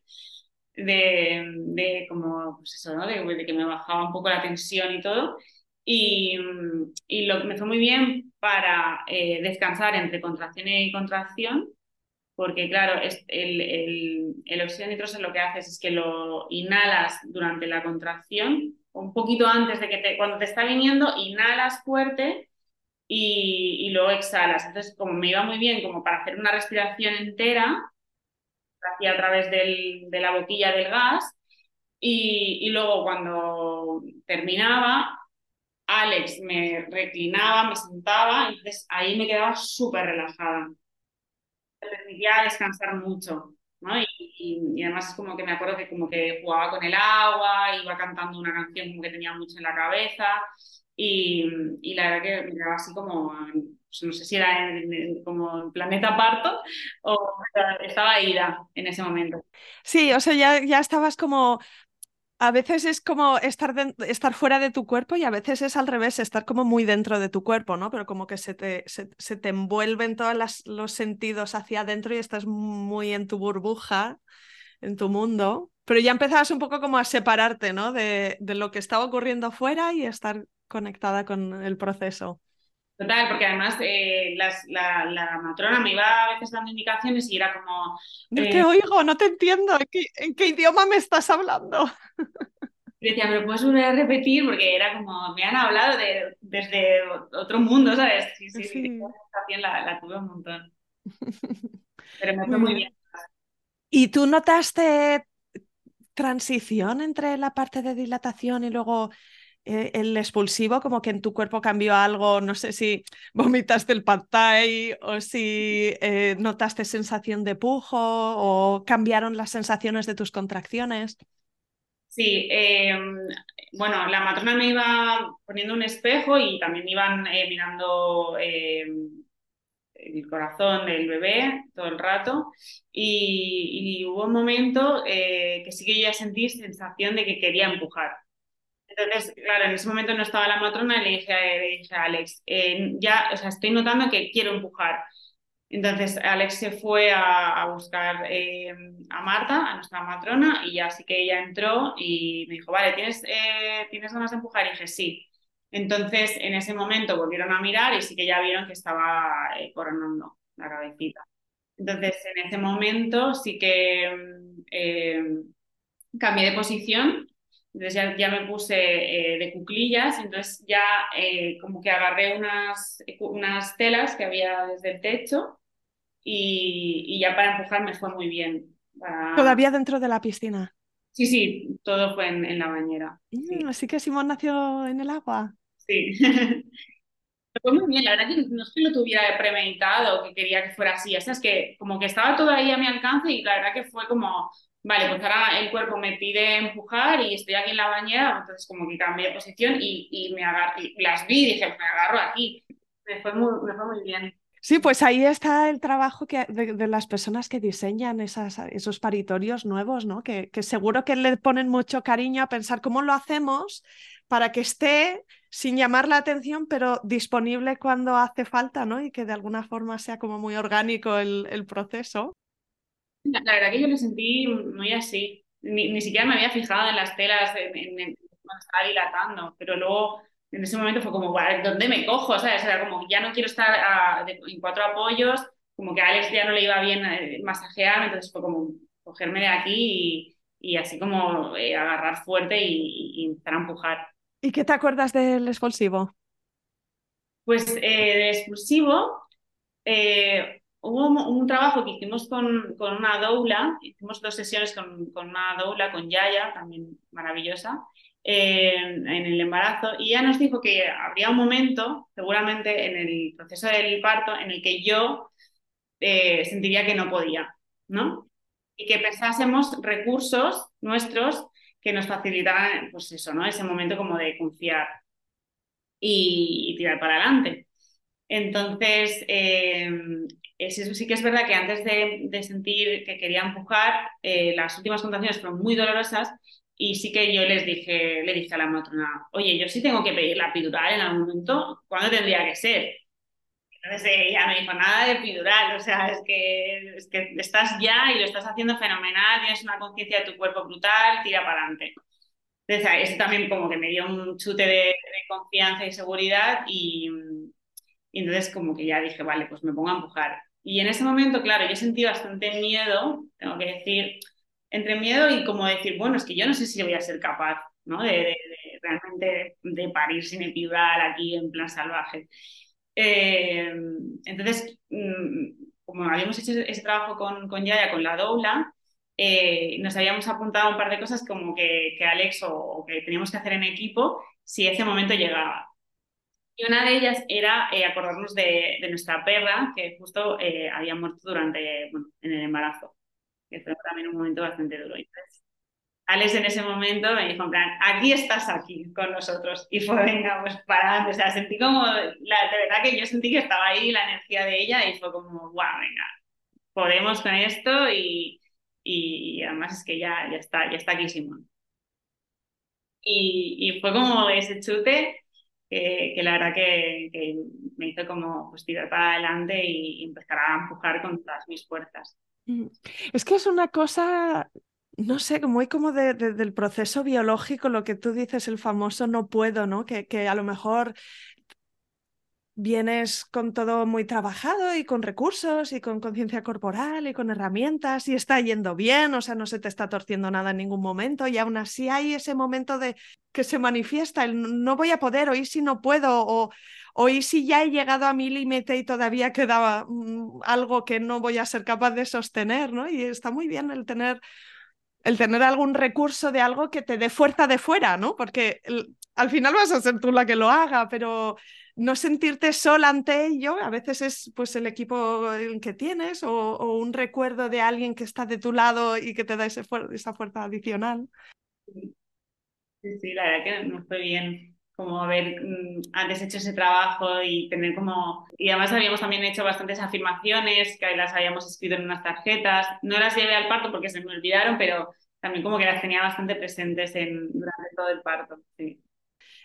de, de como, pues eso, ¿no? De, que me bajaba un poco la tensión y todo. Y, y lo, me fue muy bien para eh, descansar entre contracción y contracción porque claro, el, el, el óxido nitroso lo que haces es que lo inhalas durante la contracción, un poquito antes de que te, cuando te está viniendo, inhalas fuerte y, y luego exhalas. Entonces, como me iba muy bien como para hacer una respiración entera, hacía a través del, de la boquilla del gas, y, y luego cuando terminaba, Alex me reclinaba, me sentaba, entonces ahí me quedaba súper relajada me permitía descansar mucho. ¿no? Y, además es como que me acuerdo que como que jugaba con el agua, iba cantando una canción como que tenía mucho en la cabeza y, y la verdad que me quedaba así como, pues no sé si era en, como en planeta parto o estaba ida en ese momento. Sí, o sea, ya, ya estabas como a veces es como estar, estar fuera de tu cuerpo y a veces es al revés, estar como muy dentro de tu cuerpo, ¿no? Pero como que se te, se, te envuelven todos los sentidos hacia adentro y estás muy en tu burbuja, en tu mundo. Pero ya empezabas un poco como a separarte, ¿no? De, de lo que estaba ocurriendo fuera y estar conectada con el proceso. Total, porque además eh, la, matrona me iba a veces dando indicaciones y era como... No te eh, oigo, no te entiendo, ¿en qué, idioma me estás hablando? decía, pero puedes volver a repetir porque era como, me han hablado de, desde otro mundo, ¿sabes? Sí, sí, sí. La, la, tuve un montón. [LAUGHS] Pero me fue muy bien. ¿Y tú notaste transición entre la parte de dilatación y luego eh, el expulsivo, como que en tu cuerpo cambió algo, no sé si [LAUGHS] vomitaste el pad o si eh, notaste sensación de pujo o cambiaron las sensaciones de tus contracciones. Sí, em, bueno, la matrona me iba poniendo un espejo y también iban eh, mirando em, el corazón del bebé todo el rato y, y hubo un momento que sí que yo ya sentí sensación de que quería empujar. Entonces, claro, en ese momento no estaba la matrona y le dije, le dije a Alex, eh, ya, o sea, estoy notando que quiero empujar. Entonces, Alex se fue a, buscar eh, a Marta, a nuestra matrona, y ya sí que ella entró y me dijo, vale, ¿tienes, eh, ¿tienes ganas de empujar? Y dije, sí. Entonces, en ese momento volvieron a mirar y sí que ya vieron que estaba coronando la cabecita. Entonces, en ese momento sí que cambié de posición entonces ya, me puse eh, de cuclillas, entonces ya eh, como que agarré unas, unas telas que había desde el techo y, y ya para empujar me fue muy bien. Todavía dentro de la piscina. Sí, sí, todo fue en, la bañera. Mm, así que Simón nació en el agua. Sí. [LAUGHS] fue muy bien, la verdad que no es que lo tuviera premeditado, que quería que fuera así, o sea, es que como que estaba todo ahí a mi alcance y la verdad que fue como, vale, pues ahora el cuerpo me pide empujar y estoy aquí en la bañera, entonces como que cambié de posición y, y me las vi y dije, me agarro aquí. Me fue muy, me fue muy bien. Sí, pues ahí está el trabajo que, de, las personas que diseñan esas, esos paritorios nuevos, ¿no? Que, que, seguro que le ponen mucho cariño a pensar cómo lo hacemos para que esté sin llamar la atención, pero disponible cuando hace falta, ¿no? Y que de alguna forma sea como muy orgánico el, el proceso. La, verdad que yo lo sentí muy así. Ni, ni siquiera me había fijado en las telas en, en, cuando estaba dilatando, pero luego en ese momento fue como, ¿dónde me cojo? O sea, era como, ya no quiero estar en cuatro apoyos, como que a Alex ya no le iba bien eh, masajear, entonces fue como cogerme de aquí y, así como eh, agarrar fuerte y, empezar a empujar. ¿Y qué te acuerdas del expulsivo? Pues eh, de expulsivo, hubo un, trabajo que hicimos con, con, una doula, hicimos dos sesiones con, con una doula, con Yaya, también maravillosa, en el embarazo y ella nos dijo que habría un momento, seguramente en el proceso del parto, en el que yo eh, sentiría que no podía, ¿no? Y que pensásemos recursos nuestros que nos facilitaran, pues eso, ¿no? Ese momento como de confiar y, tirar para adelante. Entonces, eh, eso sí que es verdad que antes de, sentir que quería empujar, eh, las últimas contracciones fueron muy dolorosas y sí que yo les dije, le dije a la matrona, oye, yo sí tengo que pedir la epidural en algún momento, ¿cuándo tendría que ser? Entonces ella me dijo, nada de epidural, o sea, es que, es que estás ya y lo estás haciendo fenomenal, tienes una conciencia de tu cuerpo brutal, tira para adelante. Entonces eso también como que me dio un chute de, confianza y seguridad y, y entonces como que ya dije, vale, pues me pongo a empujar. Y en ese momento, claro, yo sentí bastante miedo, tengo que decir, entre miedo y como decir, bueno, es que yo no sé si voy a ser capaz, ¿no? De, realmente de parir sin epidural aquí en plan salvaje. Eh, entonces, mm, como habíamos hecho ese trabajo con, con Yaya, con la doula, eh, nos habíamos apuntado un par de cosas como que, que Alex o, que teníamos que hacer en equipo si ese momento llegaba. Y una de ellas era eh, acordarnos de, de, nuestra perra que justo había muerto durante, bueno, en el embarazo que fue también un momento bastante duro. Entonces, Alex en ese momento me dijo, en plan, aquí estás aquí con nosotros. Y fue, venga, pues para O sea, sentí como, la, de verdad que yo sentí que estaba ahí la energía de ella y fue como, guau, venga, podemos con esto y, y, además es que ya, ya, está, ya está aquí Simón. Y, y fue como ese chute que, la verdad que, me hizo como pues, tirar para adelante y, empezar a empujar con todas mis fuerzas. Mm. Es que es una cosa, no sé, muy como del proceso biológico, lo que tú dices, el famoso no puedo, ¿no? Que, que a lo mejor vienes con todo muy trabajado y con recursos y con conciencia corporal y con herramientas y está yendo bien, o sea, no se te está torciendo nada en ningún momento y aún así hay ese momento de que se manifiesta el no voy a poder, hoy si no puedo o, hoy si ya he llegado a mi límite y todavía quedaba mm, algo que no voy a ser capaz de sostener, ¿no? Y está muy bien el tener el tener algún recurso de algo que te dé fuerza de fuera, ¿no? Porque al final vas a ser tú la que lo haga, pero no sentirte sola ante ello, a veces es pues el equipo que tienes o, un recuerdo de alguien que está de tu lado y que te da esa fuerza adicional. Sí, sí, la verdad que no fue bien como haber mm, antes hecho ese trabajo y tener como... Y además habíamos también hecho bastantes afirmaciones que las habíamos escrito en unas tarjetas. No las llevé al parto porque se me olvidaron, pero también como que las tenía bastante presentes en, durante todo el parto. Sí.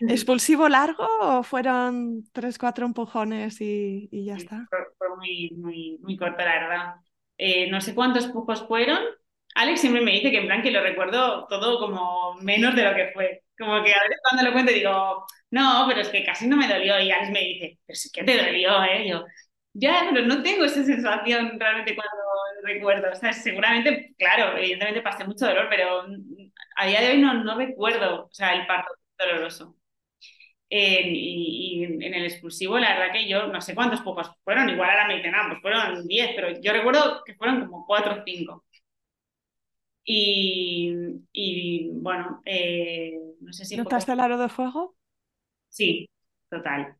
¿Expulsivo largo o fueron tres, cuatro empujones y, y ya está? Fue, muy, muy, muy corto, la verdad. Eh, no sé cuántos empujos fueron. Alex siempre me dice que en plan que lo recuerdo todo como menos de lo que fue. Como que a veces cuando lo cuento digo, no, pero es que casi no me dolió. Y Alex me dice, pero sí que te dolió, ¿eh? Yo, ya, pero no tengo esa sensación realmente cuando recuerdo. O sea, seguramente, claro, evidentemente pasé mucho dolor, pero a día de hoy no, no recuerdo, o sea, el parto doloroso y, en el expulsivo, la verdad que yo no sé cuántos pocos fueron, igual ahora me dicen, ah, pues fueron 10, pero yo recuerdo que fueron como 4 o 5. Y, bueno, eh, no sé si... ¿Notaste el aro de fuego? Sí, total.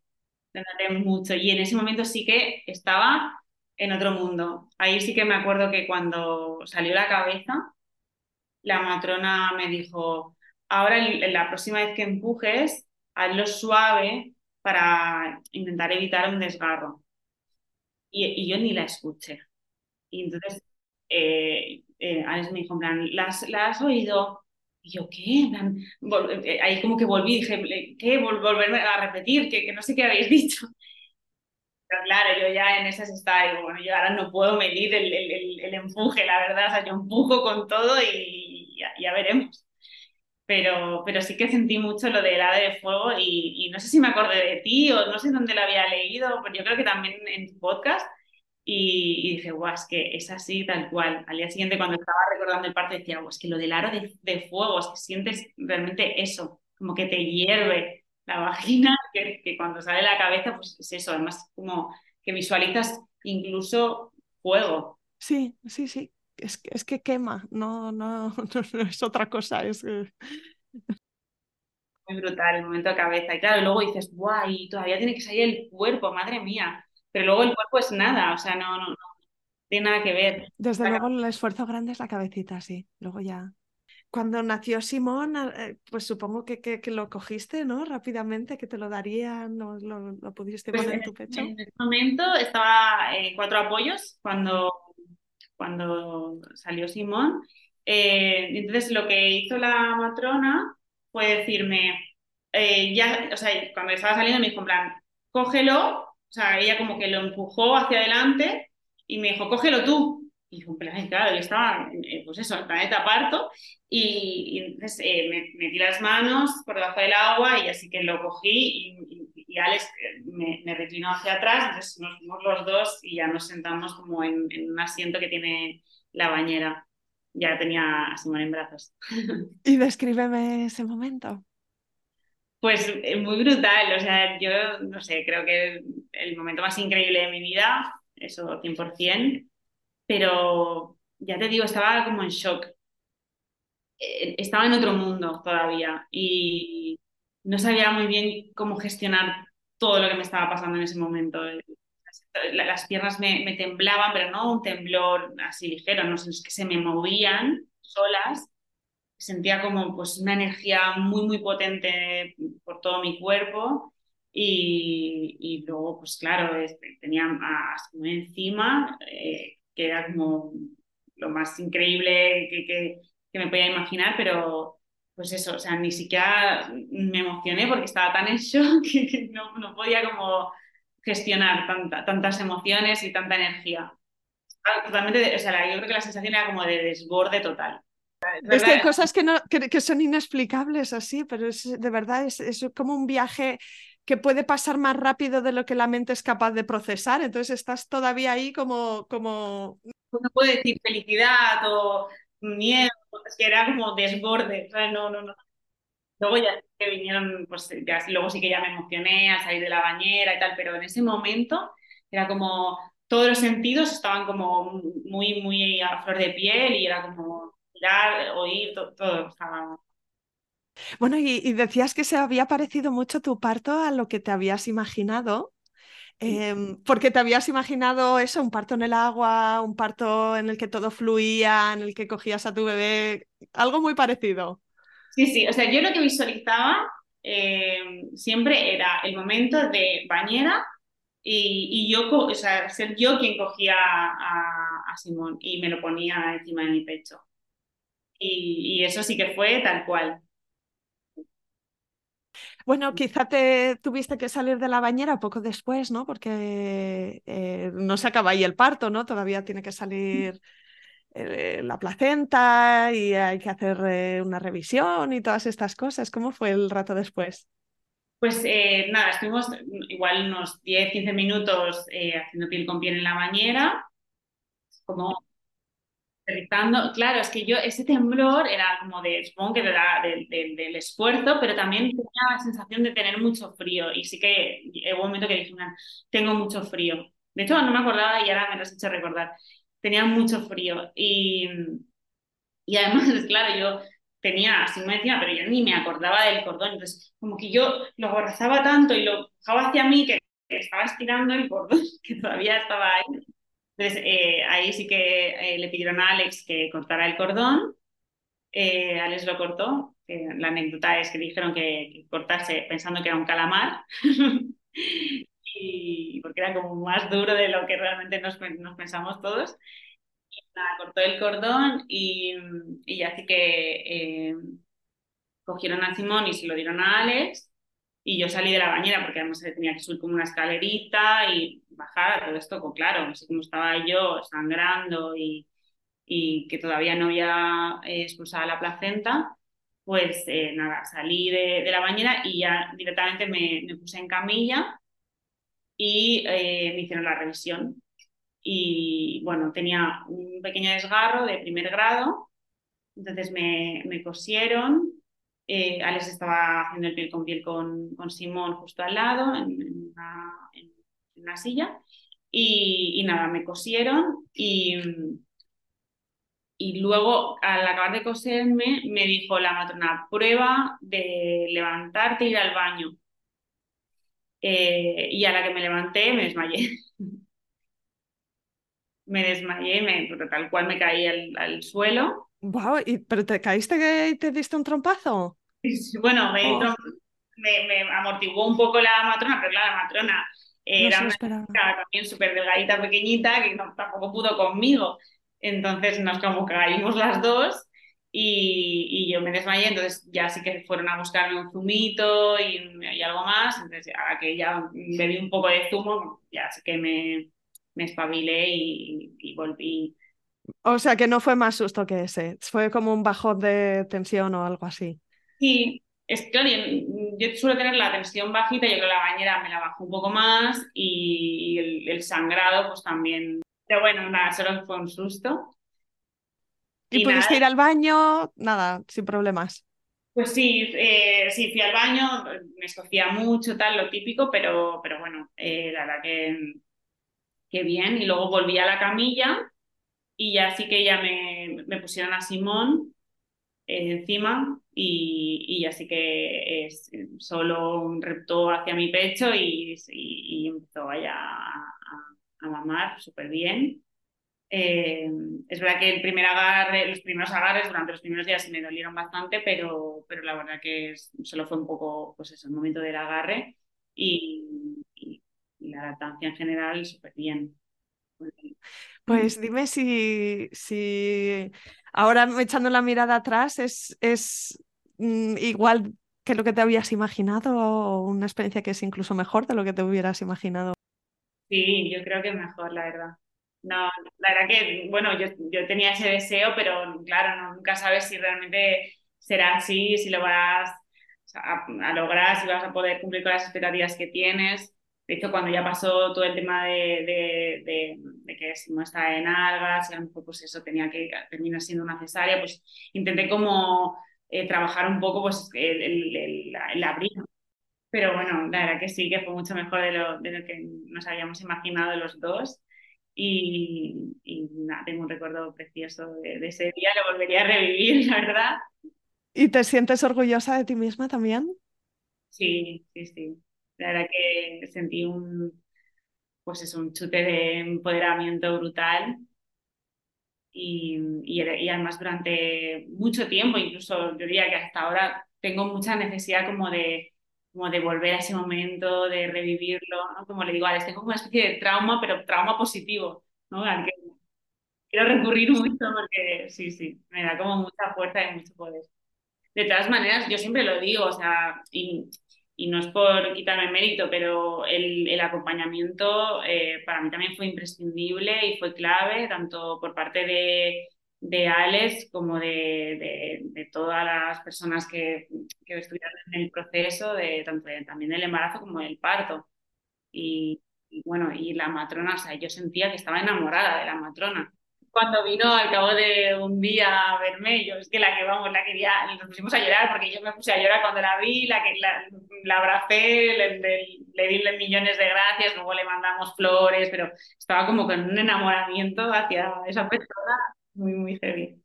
Lo noté mucho. Y en ese momento sí que estaba en otro mundo. Ahí sí que me acuerdo que cuando salió la cabeza, la matrona me dijo, ahora la próxima vez que empujes, hazlo suave para intentar evitar un desgarro. Y, yo ni la escuché. Y entonces eh, eh, Alex me dijo, plan, ¿la has, oído? Y yo, ¿qué? Eh, ahí como que volví, dije, ¿qué? volverme a repetir, que, que no sé qué habéis [LAUGHS] dicho. Pero claro, yo ya en esas estaba, digo, bueno, yo ahora no puedo medir el, el, el, empuje, la verdad, o sea, yo empujo con todo y ya, veremos. Pero, pero sí que sentí mucho lo de helada de fuego y, y, no sé si me acordé de ti o no sé dónde lo había leído, pero yo creo que también en tu podcast y, dije, guau, es que es así tal cual. Al día siguiente, cuando estaba recordando el parto, decía, guau, es que lo del aro de, de, fuego, es que sientes realmente eso, como que te hierve la [LAUGHS] vagina, que, que, cuando sale la cabeza, pues es eso, además como que visualizas incluso fuego. Sí, sí, sí. Es, es que quema, no, [LAUGHS] no, no, es otra cosa. Es, muy brutal el momento de cabeza. Y claro, luego dices, guay, todavía tiene que salir el cuerpo, madre mía pero luego el cuerpo es nada, o sea, no, no, no tiene nada que ver. Desde luego el esfuerzo grande es la cabecita, sí, luego ya. Cuando nació Simón, eh, pues supongo que, que, lo cogiste, ¿no? Rápidamente, que te lo darían, lo, lo, pudiste pues poner en tu pecho. En ese momento estaba en cuatro apoyos cuando, cuando salió Simón. Eh, entonces lo que hizo la matrona fue decirme, eh, ya, o sea, cuando estaba saliendo me dijo en plan, cógelo o sea, ella como que lo empujó hacia adelante y me dijo, cógelo tú. Y yo, claro, yo estaba, eh, pues eso, en planeta parto, y, entonces eh, me metí las manos por debajo del agua y así que lo cogí y, y, Alex me, me, reclinó hacia atrás, entonces nos fuimos los dos y ya nos sentamos como en, en un asiento que tiene la bañera. Ya tenía a Simón en brazos. [LAUGHS] Y descríbeme ese momento. Pues eh, muy brutal, o sea, yo no sé, creo que el momento más increíble de mi vida, eso 100%, pero ya te digo, estaba como en shock. Eh, estaba en otro mundo todavía y no sabía muy bien cómo gestionar todo lo que me estaba pasando en ese momento. Las piernas me, temblaban, pero no un temblor así ligero, no sé, es que se me movían solas sentía como pues una energía muy, muy potente por todo mi cuerpo y, y luego, pues claro, este, tenía a encima, eh, que era como lo más increíble que, que, que, me podía imaginar, pero pues eso, o sea, ni siquiera me emocioné porque estaba tan en shock [LAUGHS] que, no, no, podía como gestionar tanta, tantas emociones y tanta energía. Totalmente, o sea, yo creo que la sensación era como de desborde total. Es que hay cosas que, no, que, son inexplicables así, pero es de verdad es, es, como un viaje que puede pasar más rápido de lo que la mente es capaz de procesar. Entonces estás todavía ahí como... como... No puedo decir felicidad o miedo, es que era como desborde. No, no, no. Luego ya que vinieron, pues ya, luego sí que ya me emocioné al salir de la bañera y tal, pero en ese momento era como todos los sentidos estaban como muy, muy a flor de piel y era como oír, todo, Bueno, y, decías que se había parecido mucho tu parto a lo que te habías imaginado. Em, porque te habías imaginado eso, un parto en el agua, un parto en el que todo fluía, en el que cogías a tu bebé, algo muy parecido. Sí, sí, o sea, yo lo que visualizaba em, siempre era el momento de bañera y, yo, o sea, ser yo quien cogía a, a Simón y me lo ponía encima de mi pecho. Y, eso sí que fue tal cual. Bueno, quizá te tuviste que salir de la bañera poco después, ¿no? Porque eh, no se acaba ahí el parto, ¿no? Todavía tiene que salir eh, la placenta y hay que hacer eh, una revisión y todas estas cosas. ¿Cómo fue el rato después? Pues nada, estuvimos igual unos 10, 15 minutos haciendo piel con piel en la bañera, como Claro, es que yo, ese temblor era como de, supongo que del esfuerzo, pero también tenía la sensación de tener mucho frío. Y sí que hubo un momento que dije, tengo mucho frío. De hecho, no me acordaba y ahora me lo has hecho recordar. Tenía mucho frío. Y, Y además, [LAUGHS] claro, yo tenía así me decía, pero yo ni me acordaba del cordón. Entonces, como que yo lo abrazaba tanto y lo bajaba hacia mí que, estaba estirando el cordón, [LAUGHS] que todavía estaba ahí. Entonces, eh, ahí sí que eh, le pidieron a Alex que cortara el cordón. Eh, Alex lo cortó. la anécdota es que dijeron que, cortase pensando que era un calamar. [LAUGHS] y porque era como más duro de lo que realmente nos, pensamos todos cortó el cordón y, y así que cogieron a Simón y se lo dieron a Alex y yo salí de la bañera porque además tenía que subir como una escalerita y bajar todo esto, pues claro, así como estaba yo sangrando y, y que todavía no había eh, expulsado la placenta, pues eh, nada, salí de, de, la bañera y ya directamente me, me puse en camilla y me hicieron la revisión y bueno, tenía un pequeño desgarro de primer grado, entonces me, me cosieron. Eh, Alex estaba haciendo el piel con piel con, con Simón justo al lado, en, una, silla, y, y, nada, me cosieron y, y luego al acabar de coserme me dijo la matrona, prueba de levantarte e ir al baño. Eh, y a la que me levanté me desmayé. [LAUGHS] me desmayé, me, tal cual me caí al, suelo. Wow, ¿y, ¿pero te caíste y te diste un trompazo? [LAUGHS] Bueno, oh. me, me, amortiguó un poco la matrona, pero claro, la matrona era también súper delgadita, pequeñita, que no, tampoco pudo conmigo. Entonces nos como caímos las dos y, y, yo me desmayé, entonces ya sí que fueron a buscarme un zumito y, y algo más. Entonces, ahora que ya bebí un poco de zumo, ya sí que me, me espabilé y, volví. O sea que no fue más susto que ese, fue como un bajón de tensión o algo así. Sí, es claro, yo suelo tener la tensión bajita, yo creo que la bañera me la bajó un poco más y el, sangrado pues también. Pero bueno, nada, solo fue un susto. ¿Y, pudiste ir al baño? Nada, sin problemas. Pues sí, eh, sí, fui al baño, me escocía mucho, tal, lo típico, pero, pero bueno, eh, la verdad que qué bien. Y luego volví a la camilla y ya sí que ya me, me pusieron a Simón eh, encima y, y así que es, solo reptó hacia mi pecho y, y, empezó allá a, a, mamar súper bien. Eh, es verdad que el primer agarre, los primeros agarres durante los primeros días me dolieron bastante, pero, pero la verdad que solo fue un poco, pues eso, el momento del agarre y, la lactancia en general súper bien. Pues [LAUGHS] dime si, si ahora echando la mirada atrás es, es mm, igual que lo que te habías imaginado o una experiencia que es incluso mejor de lo que te hubieras imaginado. Sí, yo creo que es mejor, la verdad. No, la verdad que, bueno, yo, yo tenía ese deseo, pero claro, nunca sabes si realmente será así, si lo vas a, a, lograr, si vas a poder cumplir con las expectativas que tienes. De hecho, cuando ya pasó todo el tema de, de, que si no estaba en algas, y a lo mejor pues eso tenía que terminar siendo una cesárea, pues intenté como eh, trabajar un poco pues el, el, el, abrir. Pero bueno, la verdad que sí, que fue mucho mejor de lo, de lo que nos habíamos imaginado los dos. Y, y nada, tengo un recuerdo precioso de, de, ese día, lo volvería a revivir, [LAUGHS] la verdad. ¿Y te sientes orgullosa de ti misma también? Sí, sí, sí. La verdad que sentí un, pues es un chute de empoderamiento brutal. Y, y, y, además durante mucho tiempo, incluso yo diría que hasta ahora tengo mucha necesidad como de, como de volver a ese momento, de revivirlo, ¿no? Como le digo, a tengo una especie de trauma, pero trauma positivo, ¿no? Al que quiero recurrir mucho porque sí, sí, me da como mucha fuerza y mucho poder. De todas maneras, yo siempre lo digo, o sea, y y no es por quitarme mérito, pero el, el acompañamiento eh, para mí también fue imprescindible y fue clave, tanto por parte de, de Alex como de, de, todas las personas que, que, estuvieron en el proceso, de, tanto también del embarazo como del parto. Y, y, bueno, y la matrona, o sea, yo sentía que estaba enamorada de la matrona cuando vino al cabo de un día a verme, yo es que la que vamos, la quería, nos pusimos a llorar porque yo me puse a llorar cuando la vi, la que la, la abracé, le, le, di millones de gracias, luego le mandamos flores, pero estaba como con un enamoramiento hacia esa persona muy, muy heavy.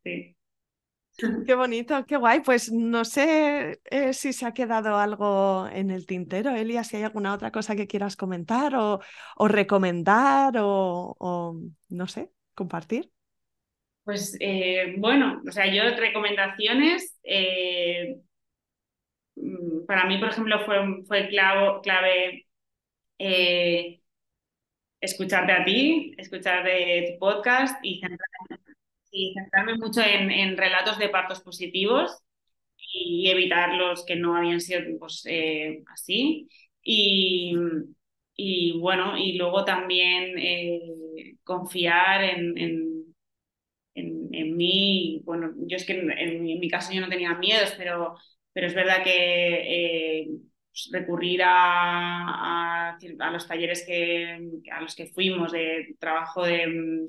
Qué bonito, qué guay. Pues no sé eh, si se ha quedado algo en el tintero, Elia, si hay alguna otra cosa que quieras comentar o, recomendar o, no sé, compartir. Pues eh, bueno, o sea, yo recomendaciones, eh, mm, para mí, por ejemplo, fue, fue clave escucharte a ti, escuchar de tu podcast y centrarme, mucho en, relatos de partos positivos y evitar los que no habían sido pues, eh, así. Y, bueno, y luego también eh, confiar en, en, mí. Bueno, yo es que en, mi caso yo no tenía miedos, pero, pero es verdad que... Eh, pues, recurrir a, a, los talleres que, a los que fuimos de trabajo de mm,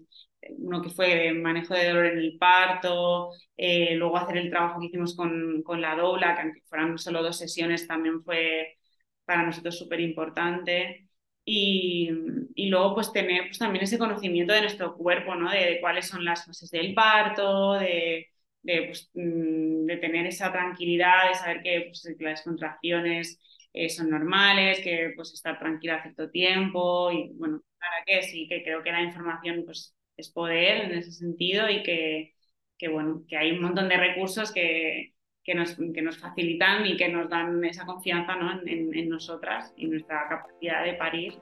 uno que fue de manejo de dolor en el parto, eh, luego hacer el trabajo que hicimos con, con, la doula, que aunque fueran solo dos sesiones, también fue para nosotros súper importante. Y, y, luego pues tener pues, también ese conocimiento de nuestro cuerpo, ¿no? de, cuáles son las fases del parto, de, de, pues, mm, de, tener esa tranquilidad, de saber que pues, las contracciones eh, son normales, que pues estar tranquila cierto tiempo y bueno, para qué, sí que creo que la información pues es poder en ese sentido y que, que bueno, que hay un montón de recursos que, que, nos, que nos facilitan y que nos dan esa confianza ¿no? en, en nosotras y nuestra capacidad de parir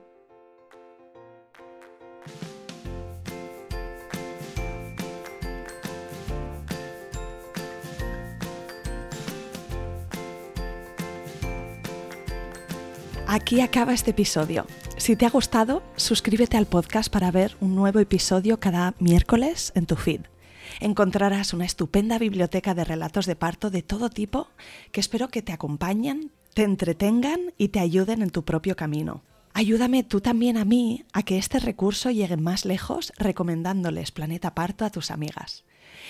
Aquí acaba este episodio. Si te ha gustado, suscríbete al podcast para ver un nuevo episodio cada miércoles en tu feed. Encontrarás una estupenda biblioteca de relatos de parto de todo tipo que espero que te acompañen, te entretengan y te ayuden en tu propio camino. Ayúdame tú también a mí a que este recurso llegue más lejos recomendándoles Planeta Parto a tus amigas.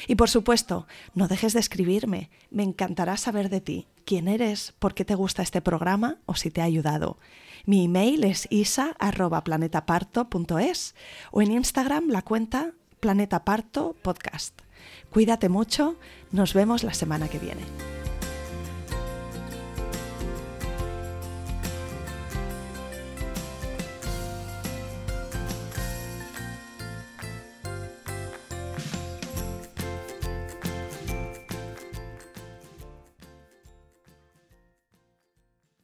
Y por supuesto, no dejes de escribirme. Me encantará saber de ti, quién eres, por qué te gusta este programa o si te ha ayudado. Mi email es isa.planetaparto.es o en Instagram la cuenta Planeta Parto Podcast. Cuídate mucho, nos vemos la semana que viene.